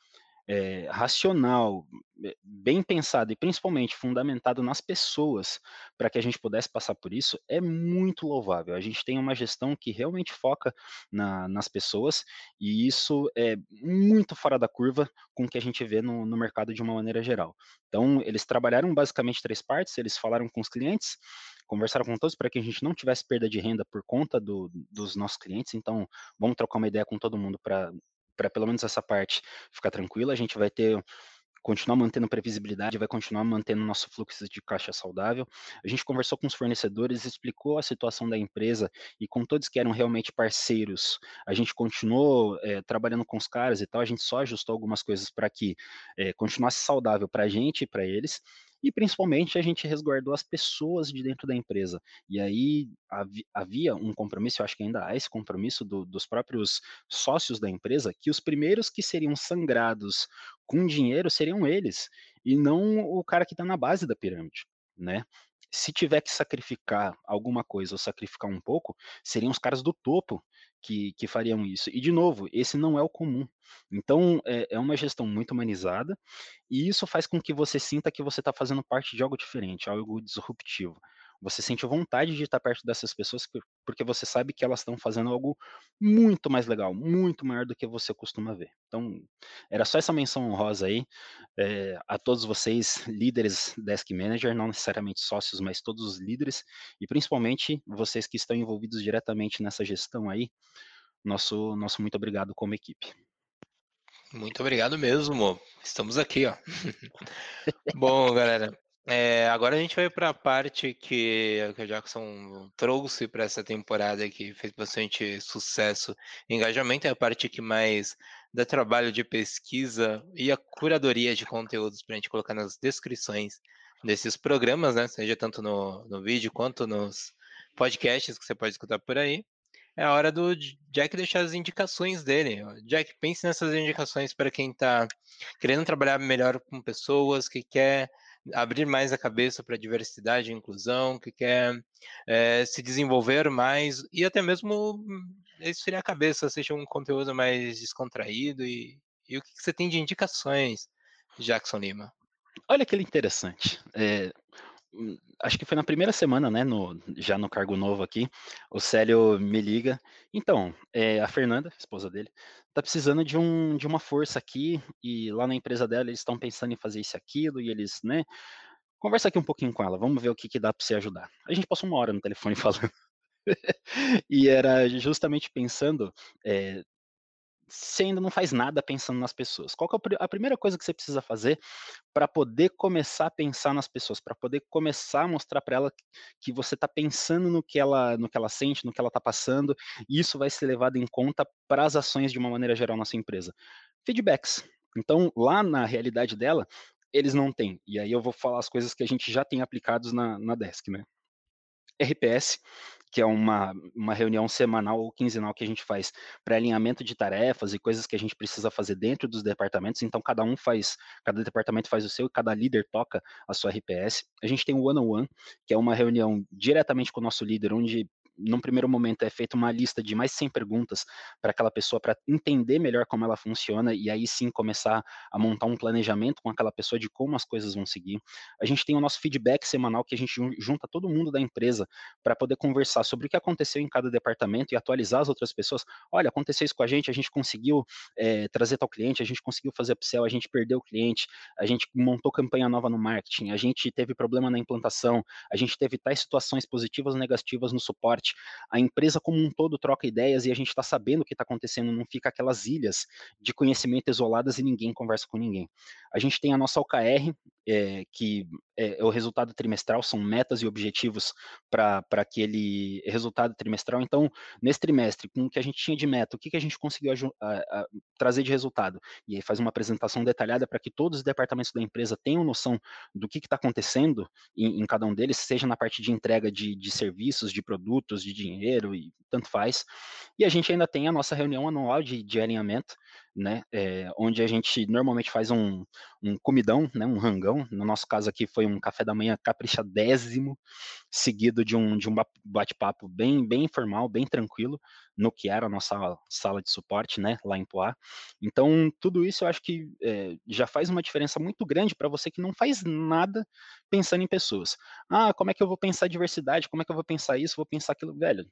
é, racional, eh, bem pensado e principalmente fundamentado nas pessoas para que a gente pudesse passar por isso é muito louvável. A gente tem uma gestão que realmente foca na, nas pessoas e isso é muito fora da curva com o que a gente vê no, no mercado de uma maneira geral. Então, eles trabalharam basicamente três partes, eles falaram com os clientes, conversaram com todos para que a gente não tivesse perda de renda por conta do, dos nossos clientes. Então, vamos trocar uma ideia com todo mundo para para pelo menos essa parte ficar tranquila, a gente vai ter continuar mantendo previsibilidade, vai continuar mantendo nosso fluxo de caixa saudável. A gente conversou com os fornecedores, explicou a situação da empresa e com todos que eram realmente parceiros, a gente continuou é, trabalhando com os caras e tal, a gente só ajustou algumas coisas para que é, continuasse saudável para a gente e para eles e principalmente a gente resguardou as pessoas de dentro da empresa. E aí havia um compromisso, eu acho que ainda há esse compromisso do, dos próprios sócios da empresa, que os primeiros que seriam sangrados com dinheiro seriam eles, e não o cara que está na base da pirâmide, né? Se tiver que sacrificar alguma coisa ou sacrificar um pouco, seriam os caras do topo que, que fariam isso. E, de novo, esse não é o comum. Então, é, é uma gestão muito humanizada, e isso faz com que você sinta que você está fazendo parte de algo diferente, algo disruptivo. Você sente vontade de estar perto dessas pessoas porque você sabe que elas estão fazendo algo muito mais legal, muito maior do que você costuma ver. Então, era só essa menção honrosa aí é, a todos vocês, líderes Desk Manager, não necessariamente sócios, mas todos os líderes, e principalmente vocês que estão envolvidos diretamente nessa gestão aí. Nosso, nosso muito obrigado como equipe. Muito obrigado mesmo. Estamos aqui, ó. Bom, galera, é, agora a gente vai para a parte que, que o Jackson trouxe para essa temporada que fez bastante sucesso e engajamento. É a parte que mais dá trabalho de pesquisa e a curadoria de conteúdos para a gente colocar nas descrições desses programas, né? Seja tanto no, no vídeo quanto nos podcasts que você pode escutar por aí é a hora do Jack deixar as indicações dele. Jack, pense nessas indicações para quem está querendo trabalhar melhor com pessoas, que quer abrir mais a cabeça para diversidade e inclusão, que quer é, se desenvolver mais e até mesmo esfriar a cabeça, assistir um conteúdo mais descontraído. E, e o que, que você tem de indicações, Jackson Lima? Olha que interessante. É, Hum, acho que foi na primeira semana, né, no, já no cargo novo aqui, o Célio me liga. Então, é, a Fernanda, esposa dele, tá precisando de, um, de uma força aqui, e lá na empresa dela eles estão pensando em fazer isso e aquilo, e eles, né, conversa aqui um pouquinho com ela, vamos ver o que, que dá para você ajudar. A gente passou uma hora no telefone falando. e era justamente pensando é, você ainda não faz nada pensando nas pessoas. Qual é a primeira coisa que você precisa fazer para poder começar a pensar nas pessoas, para poder começar a mostrar para ela que você está pensando no que ela, no que ela sente, no que ela está passando, e isso vai ser levado em conta para as ações de uma maneira geral na sua empresa. Feedbacks. Então, lá na realidade dela, eles não têm. E aí eu vou falar as coisas que a gente já tem aplicados na, na Desk, né? RPS, que é uma, uma reunião semanal ou quinzenal que a gente faz para alinhamento de tarefas e coisas que a gente precisa fazer dentro dos departamentos. Então, cada um faz, cada departamento faz o seu e cada líder toca a sua RPS. A gente tem o One on One, que é uma reunião diretamente com o nosso líder, onde num primeiro momento é feita uma lista de mais 100 perguntas para aquela pessoa para entender melhor como ela funciona e aí sim começar a montar um planejamento com aquela pessoa de como as coisas vão seguir. A gente tem o nosso feedback semanal que a gente junta todo mundo da empresa para poder conversar sobre o que aconteceu em cada departamento e atualizar as outras pessoas. Olha, aconteceu isso com a gente, a gente conseguiu é, trazer tal cliente, a gente conseguiu fazer upsell, a gente perdeu o cliente, a gente montou campanha nova no marketing, a gente teve problema na implantação, a gente teve tais situações positivas ou negativas no suporte a empresa como um todo troca ideias e a gente está sabendo o que está acontecendo, não fica aquelas ilhas de conhecimento isoladas e ninguém conversa com ninguém. A gente tem a nossa OKR, é, que é, é, o resultado trimestral, são metas e objetivos para aquele resultado trimestral. Então, nesse trimestre, com o que a gente tinha de meta, o que, que a gente conseguiu a, a, trazer de resultado? E aí faz uma apresentação detalhada para que todos os departamentos da empresa tenham noção do que está acontecendo em, em, cada um deles, seja na parte de entrega de, de serviços, de produtos, de dinheiro, e tanto faz. E a gente ainda tem a nossa reunião anual de, de alinhamento, né, é, onde a gente normalmente faz um, um comidão, né, um rangão, no nosso caso aqui foi um café da manhã caprichadésimo, seguido de um, de um bate-papo bem, bem informal, bem tranquilo, no que era a nossa sala de suporte, né, lá em Poá. Então, tudo isso eu acho que é, já faz uma diferença muito grande para você que não faz nada pensando em pessoas. Ah, como é que eu vou pensar diversidade? Como é que eu vou pensar isso? Vou pensar aquilo? Velho,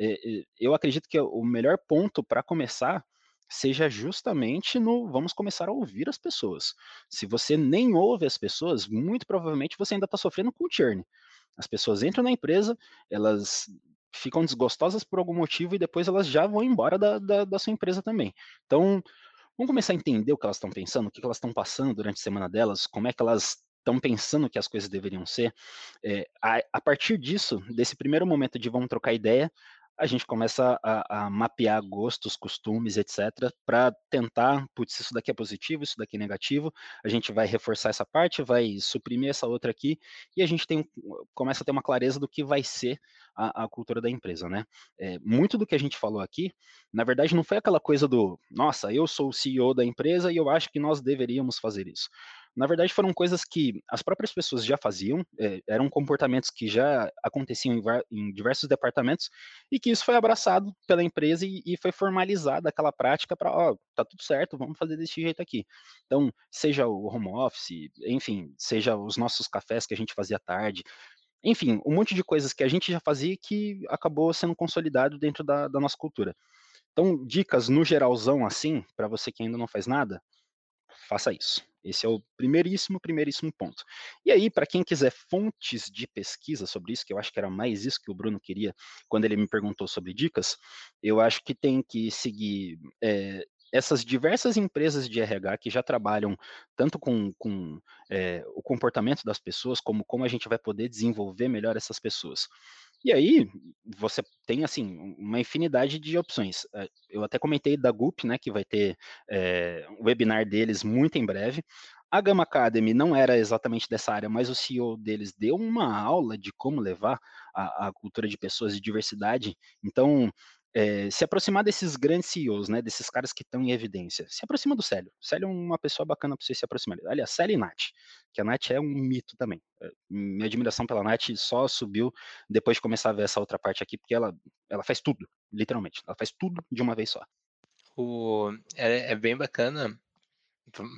é, eu acredito que o melhor ponto para começar seja justamente no vamos começar a ouvir as pessoas. Se você nem ouve as pessoas, muito provavelmente você ainda está sofrendo com o churn. As pessoas entram na empresa, elas ficam desgostosas por algum motivo e depois elas já vão embora da, da, da sua empresa também. Então, vamos começar a entender o que elas estão pensando, o que elas estão passando durante a semana delas, como é que elas estão pensando que as coisas deveriam ser. É, a, a, partir disso, desse primeiro momento de vamos trocar ideia, a gente começa a, a mapear gostos, costumes, etc., para tentar, putz, isso daqui é positivo, isso daqui é negativo, a gente vai reforçar essa parte, vai suprimir essa outra aqui, e a gente tem, começa a ter uma clareza do que vai ser a, a cultura da empresa, né? É, muito do que a gente falou aqui, na verdade, não foi aquela coisa do, nossa, eu sou o CEO da empresa e eu acho que nós deveríamos fazer isso na verdade foram coisas que as próprias pessoas já faziam, é, eram comportamentos que já aconteciam em, em, diversos departamentos e que isso foi abraçado pela empresa e, e foi formalizada aquela prática para, ó, tá tudo certo, vamos fazer desse jeito aqui. Então, seja o home office, enfim, seja os nossos cafés que a gente fazia à tarde, enfim, um monte de coisas que a gente já fazia que acabou sendo consolidado dentro da, da nossa cultura. Então, dicas no geralzão assim, para você que ainda não faz nada, faça isso. Esse é o primeiríssimo, primeiríssimo ponto. E aí, para quem quiser fontes de pesquisa sobre isso, que eu acho que era mais isso que o Bruno queria quando ele me perguntou sobre dicas, eu acho que tem que seguir é, essas diversas empresas de RH que já trabalham tanto com, com é, o comportamento das pessoas, como como a gente vai poder desenvolver melhor essas pessoas. E aí, você tem, assim, uma infinidade de opções. Eh, eu até comentei da GUP, né, que vai ter é, um webinar deles muito em breve. A Gama Academy não era exatamente dessa área, mas o CEO deles deu uma aula de como levar a, a cultura de pessoas de diversidade. Então, é, se aproximar desses grandes CEOs, né, desses caras que estão em evidência, se aproxima do Célio. Célio é uma pessoa bacana para você se aproximar. Aliás, Célio e Nath, que a Nath é um mito também. É, minha admiração pela Nath só subiu depois de começar a ver essa outra parte aqui, porque ela, ela faz tudo, literalmente. Ela faz tudo de uma vez só. O, é, é bem bacana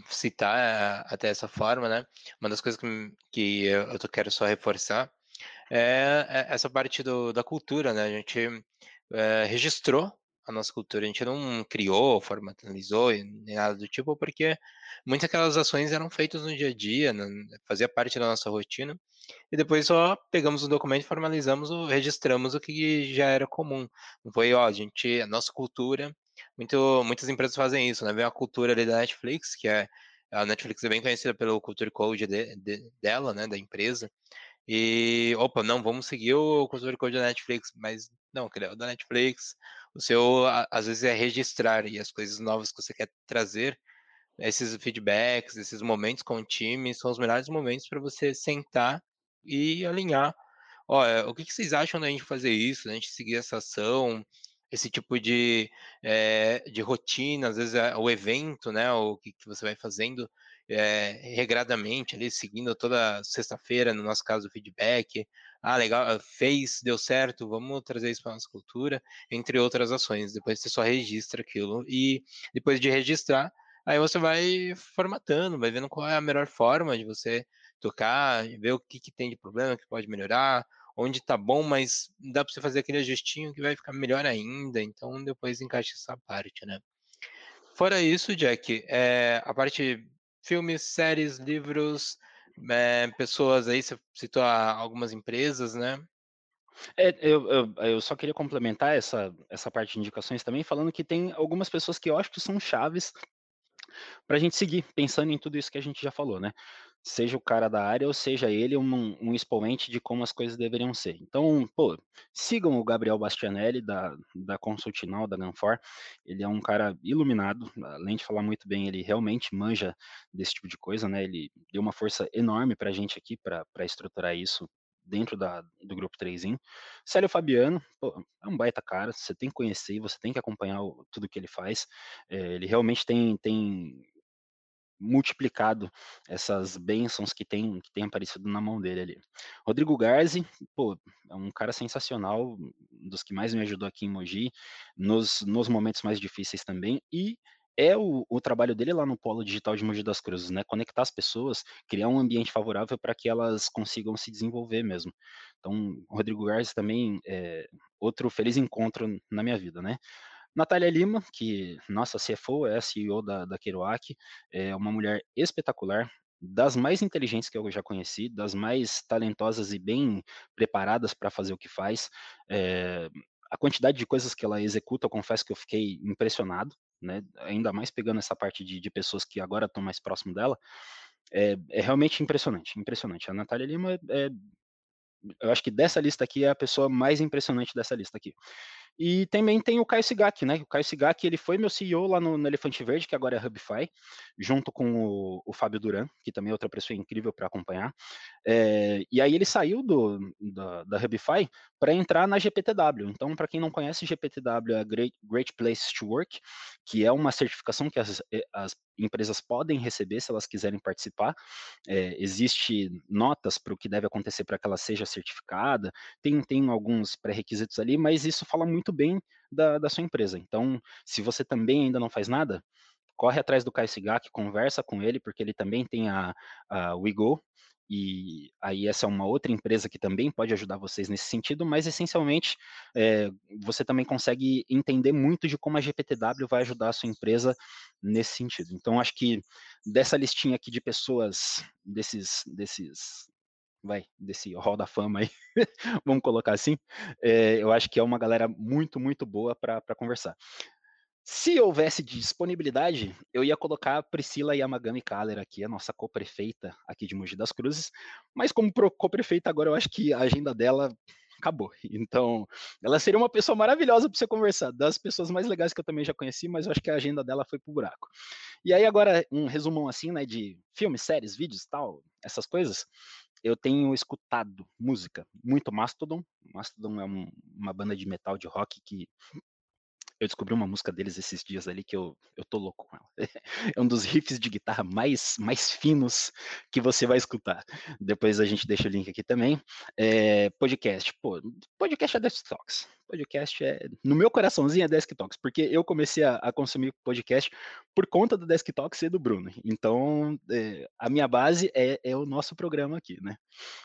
citar até essa forma, né? Uma das coisas que, que eu quero só reforçar é, é essa parte do, da cultura, né? A gente é, registrou a nossa cultura. A gente não criou, formatalizou, nem nada do tipo, porque muitas daquelas ações eram feitas no dia a dia, fazia parte da nossa rotina, e depois só pegamos o documento, formalizamos, registramos o que já era comum. Não foi, ó, a gente, a nossa cultura, muito, muitas empresas fazem isso, né? Vem a cultura ali da Netflix, que é a Netflix é bem conhecida pelo Culture Code de, de, dela, né, da empresa, e, opa, não, vamos seguir o Culture Code da Netflix, mas não, o da Netflix, o seu, às vezes, é registrar e as coisas novas que você quer trazer, esses feedbacks, esses momentos com o time, são os melhores momentos para você sentar e alinhar. Olha, o que, que vocês acham da gente fazer isso, da gente seguir essa ação, esse tipo de, é, de rotina, às vezes é, o evento, né, o que, que você vai fazendo, é, regradamente, ali, seguindo toda sexta-feira, no nosso caso, o feedback. Ah, legal, ah, fez, deu certo, vamos trazer isso para a nossa cultura, entre outras ações. Depois você só registra aquilo. E depois de registrar, aí você vai formatando, vai vendo qual é a melhor forma de você tocar, ver o que, que tem de problema, que pode melhorar, onde tá bom, mas dá para você fazer aquele ajustinho que vai ficar melhor ainda. Então depois encaixa essa parte, né? Fora isso, Jack, é, a parte filmes, séries, livros, é, pessoas aí, você citou algumas empresas, né? É, eu, eu, eu, só queria complementar essa, essa parte de indicações também, falando que tem algumas pessoas que eu acho que são chaves para a gente seguir, pensando em tudo isso que a gente já falou, né? Seja o cara da área ou seja ele um, um, expoente de como as coisas deveriam ser. Então, pô, sigam o Gabriel Bastianelli da, da Consultinal, da Ganfor. Ele é um cara iluminado, além de falar muito bem, ele realmente manja desse tipo de coisa, né? Ele deu uma força enorme para a gente aqui para estruturar isso dentro da, do grupo 3 in. Célio Fabiano, pô, é um baita cara, você tem que conhecer, você tem que acompanhar o, tudo que ele faz. É, ele realmente tem, tem multiplicado essas bênçãos que tem, que tem aparecido na mão dele ali. Rodrigo Garzi, pô, é um cara sensacional, um dos que mais me ajudou aqui em Mogi, nos, nos momentos mais difíceis também, e é o, o, trabalho dele lá no Polo Digital de Mogi das Cruzes, né? Conectar as pessoas, criar um ambiente favorável para que elas consigam se desenvolver mesmo. Então, Rodrigo Garzi também é outro feliz encontro na minha vida, né? Natália Lima, que nossa CFO é CEO da, da Kerouac, é uma mulher espetacular, das mais inteligentes que eu já conheci, das mais talentosas e bem preparadas para fazer o que faz. É, a quantidade de coisas que ela executa, eu confesso que eu fiquei impressionado, né? Ainda mais pegando essa parte de, de pessoas que agora estão mais próximo dela. É, é, realmente impressionante, impressionante. A Natália Lima é, eu acho que dessa lista aqui é a pessoa mais impressionante dessa lista aqui. E também tem o Caio Sigak, né? O Caio Sigak, ele foi meu CEO lá no, no Elefante Verde, que agora é Hubify, junto com o, o Fábio Duran, que também é outra pessoa incrível para acompanhar. É, e aí ele saiu do, da, da Hubify para entrar na GPTW. Então, para quem não conhece, GPTW é Great, Great Place to Work, que é uma certificação que as, as empresas podem receber se elas quiserem participar. É, existe notas para o que deve acontecer para que ela seja certificada, tem, tem alguns pré-requisitos ali, mas isso fala muito bem da, da sua empresa. Então, se você também ainda não faz nada, corre atrás do Kai Sigak, conversa com ele, porque ele também tem a, a WeGo, e aí essa é uma outra empresa que também pode ajudar vocês nesse sentido, mas essencialmente é, você também consegue entender muito de como a GPTW vai ajudar a sua empresa nesse sentido. Então, acho que dessa listinha aqui de pessoas, desses, desses vai, desse hall da fama aí, vamos colocar assim, é, eu acho que é uma galera muito, muito boa para conversar. Se houvesse disponibilidade, eu ia colocar a Priscila Yamagami Kaller aqui, a nossa co-prefeita aqui de Mogi das Cruzes, mas como co-prefeita agora eu acho que a agenda dela acabou. Então, ela seria uma pessoa maravilhosa para você conversar, das pessoas mais legais que eu também já conheci, mas eu acho que a agenda dela foi pro buraco. E aí agora um resumão assim, né, de filmes, séries, vídeos, tal, essas coisas. Eu tenho escutado música, muito Mastodon. Mastodon é um, uma banda de metal de rock que eu descobri uma música deles esses dias ali que eu, eu tô louco com ela. É um dos riffs de guitarra mais, mais finos que você vai escutar. Depois a gente deixa o link aqui também. É, podcast. Pô, podcast é Desk Talks. Podcast é. No meu coraçãozinho é Desk Talks, porque eu comecei a, a consumir podcast por conta do Desk Talks e do Bruno. Então, é, a minha base é, é o nosso programa aqui, né?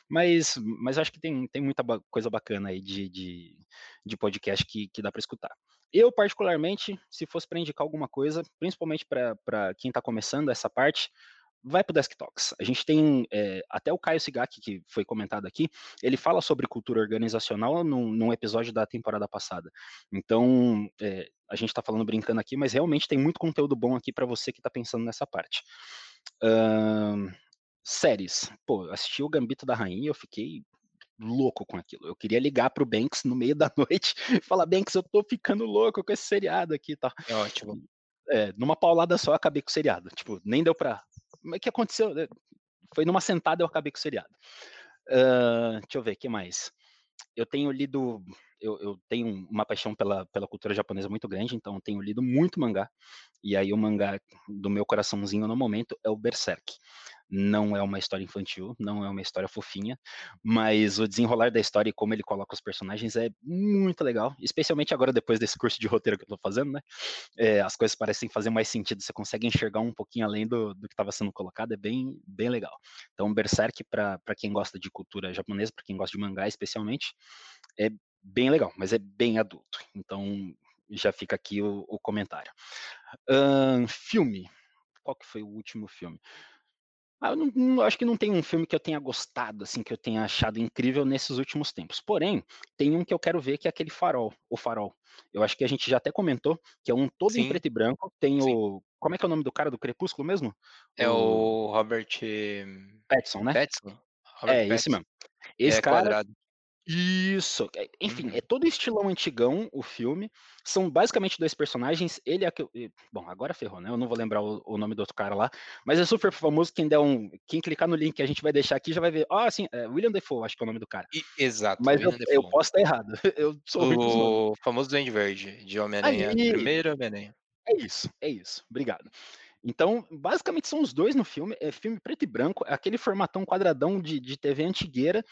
Mas, mas acho que tem, tem muita coisa bacana aí de, de, de podcast que, que dá para escutar. Eu, particularmente, se fosse para indicar alguma coisa, principalmente para quem está começando essa parte, vai para o Talks. A gente tem é, até o Caio Sigaki, que foi comentado aqui, ele fala sobre cultura organizacional num, num episódio da temporada passada. Então, é, a gente está falando brincando aqui, mas realmente tem muito conteúdo bom aqui para você que está pensando nessa parte. Uh, séries. Pô, assisti o Gambito da Rainha, eu fiquei louco com aquilo. Eu queria ligar pro Banks no meio da noite e falar, Banks, eu tô ficando louco com esse seriado aqui e tal. É ótimo. É, numa paulada só eu acabei com o seriado. Tipo, nem deu pra. Mas o que aconteceu? É, foi numa sentada eu acabei com o seriado. Uh, deixa eu ver, o que mais? Eu tenho lido. Eu, eu, tenho uma paixão pela, pela cultura japonesa muito grande, então tenho lido muito mangá. E aí o mangá do meu coraçãozinho no momento é o Berserk não é uma história infantil, não é uma história fofinha, mas o desenrolar da história e como ele coloca os personagens é muito legal, especialmente agora depois desse curso de roteiro que eu tô fazendo, né? É, as coisas parecem fazer mais sentido, você consegue enxergar um pouquinho além do, do que estava sendo colocado, é bem, bem legal. Então, Berserk, para quem gosta de cultura japonesa, para quem gosta de mangá especialmente, é bem legal, mas é bem adulto. Então, já fica aqui o, o comentário. Um, filme. Qual que foi o último filme? Ah, eu não, não, acho que não tem um filme que eu tenha gostado, assim, que eu tenha achado incrível nesses últimos tempos. Porém, tem um que eu quero ver que é aquele Farol, o Farol. Eu acho que a gente já até comentou, que é um todo Sim. em preto e branco. Tem Sim. o. Como é que é o nome do cara do Crepúsculo mesmo? É o, o Robert Pattinson, né? Pattinson? Robert é, Pattinson. esse mesmo. Esse é cara, quadrado. Isso. É, enfim, uhum. é todo estilão antigão o filme. São basicamente dois personagens. Ele é que. Bom, agora ferrou, né? Eu não vou lembrar o, o, nome do outro cara lá. Mas é super famoso. Quem der um. Quem clicar no link que a gente vai deixar aqui já vai ver. Ah, sim, é William Defoe, acho que é o nome do cara. E, exato. Mas eu, eu, posso estar errado. Eu sou o famoso Duende Verde, de Homem-Aranha. Aí... Primeiro Homem-Aranha. É isso, é isso. Obrigado. Então, basicamente são os dois no filme. É filme preto e branco, é aquele formatão quadradão de, de TV antigueira.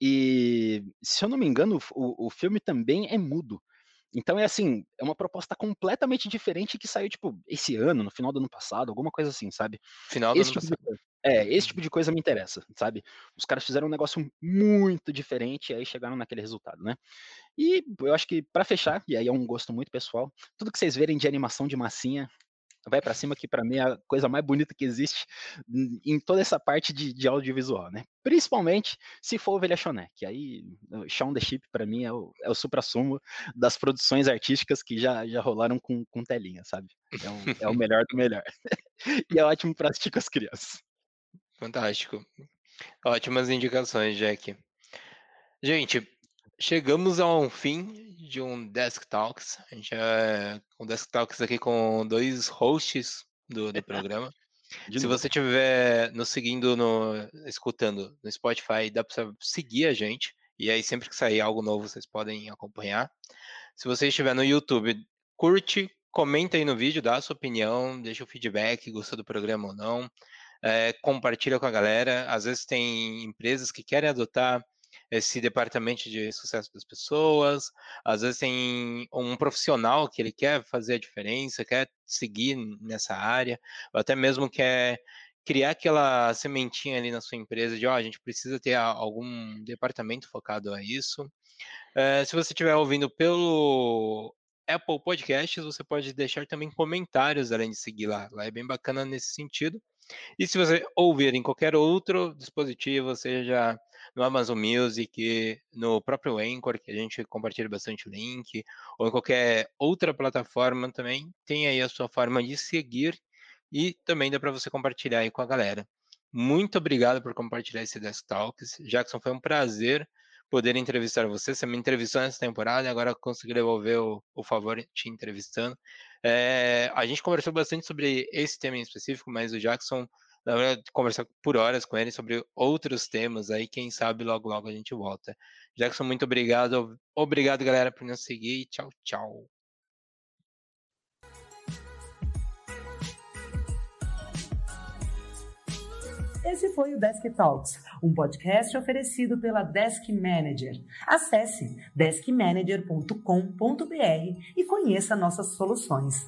E, se eu não me engano, o, o filme também é mudo. Então é assim, é uma proposta completamente diferente que saiu, tipo, esse ano, no final do ano passado, alguma coisa assim, sabe? Final do esse ano tipo passado. De, é, esse tipo de coisa me interessa, sabe? Os caras fizeram um negócio muito diferente e aí chegaram naquele resultado, né? E eu acho que, para fechar, e aí é um gosto muito pessoal, tudo que vocês verem de animação de massinha, vai para cima, que para mim é a coisa mais bonita que existe em toda essa parte de, de audiovisual, né? Principalmente se for Ovelha Choné, que aí Shaun the Ship para mim é o, é o supra-sumo das produções artísticas que já, já rolaram com, com telinha, sabe? É o, é o melhor do melhor. e é ótimo para assistir com as crianças. Fantástico. Ótimas indicações, Jack. Gente, chegamos ao fim de um Desk Talks. A gente é um Desk Talks aqui com dois hosts do, do programa. Se você estiver nos seguindo, no, escutando no Spotify, dá para seguir a gente. E aí, sempre que sair algo novo, vocês podem acompanhar. Se você estiver no YouTube, curte, comenta aí no vídeo, dá a sua opinião, deixa o feedback, gostou do programa ou não. É, compartilha com a galera. Às vezes tem empresas que querem adotar esse departamento de sucesso das pessoas, às vezes tem um profissional que ele quer fazer a diferença, quer seguir nessa área, ou até mesmo quer, criar aquela sementinha ali na sua empresa de, ó, oh, a gente precisa ter algum departamento focado a isso. Uh, se você estiver ouvindo pelo Apple Podcasts, você pode deixar também comentários além de seguir lá. Lá é bem bacana nesse sentido. E se você ouvir em qualquer outro dispositivo, seja no Amazon Music, no próprio Anchor, que a gente compartilha bastante link, ou em qualquer outra plataforma também, tem aí a sua forma de seguir e também dá para você compartilhar aí com a galera. Muito obrigado por compartilhar esse Desk Talks. Jackson, foi um prazer poder entrevistar você. Você me entrevistou nessa temporada e agora consegui devolver o, o favor te entrevistando. É, a gente conversou bastante sobre esse tema em específico, mas o Jackson, na verdade, conversar por horas com ele sobre outros temas aí, quem sabe logo logo a gente volta. Jackson, muito obrigado. Obrigado, galera, por nos seguir tchau, tchau. Esse foi o Desk Talks, um podcast oferecido pela Desk Manager. Acesse deskmanager.com.br e conheça nossas soluções.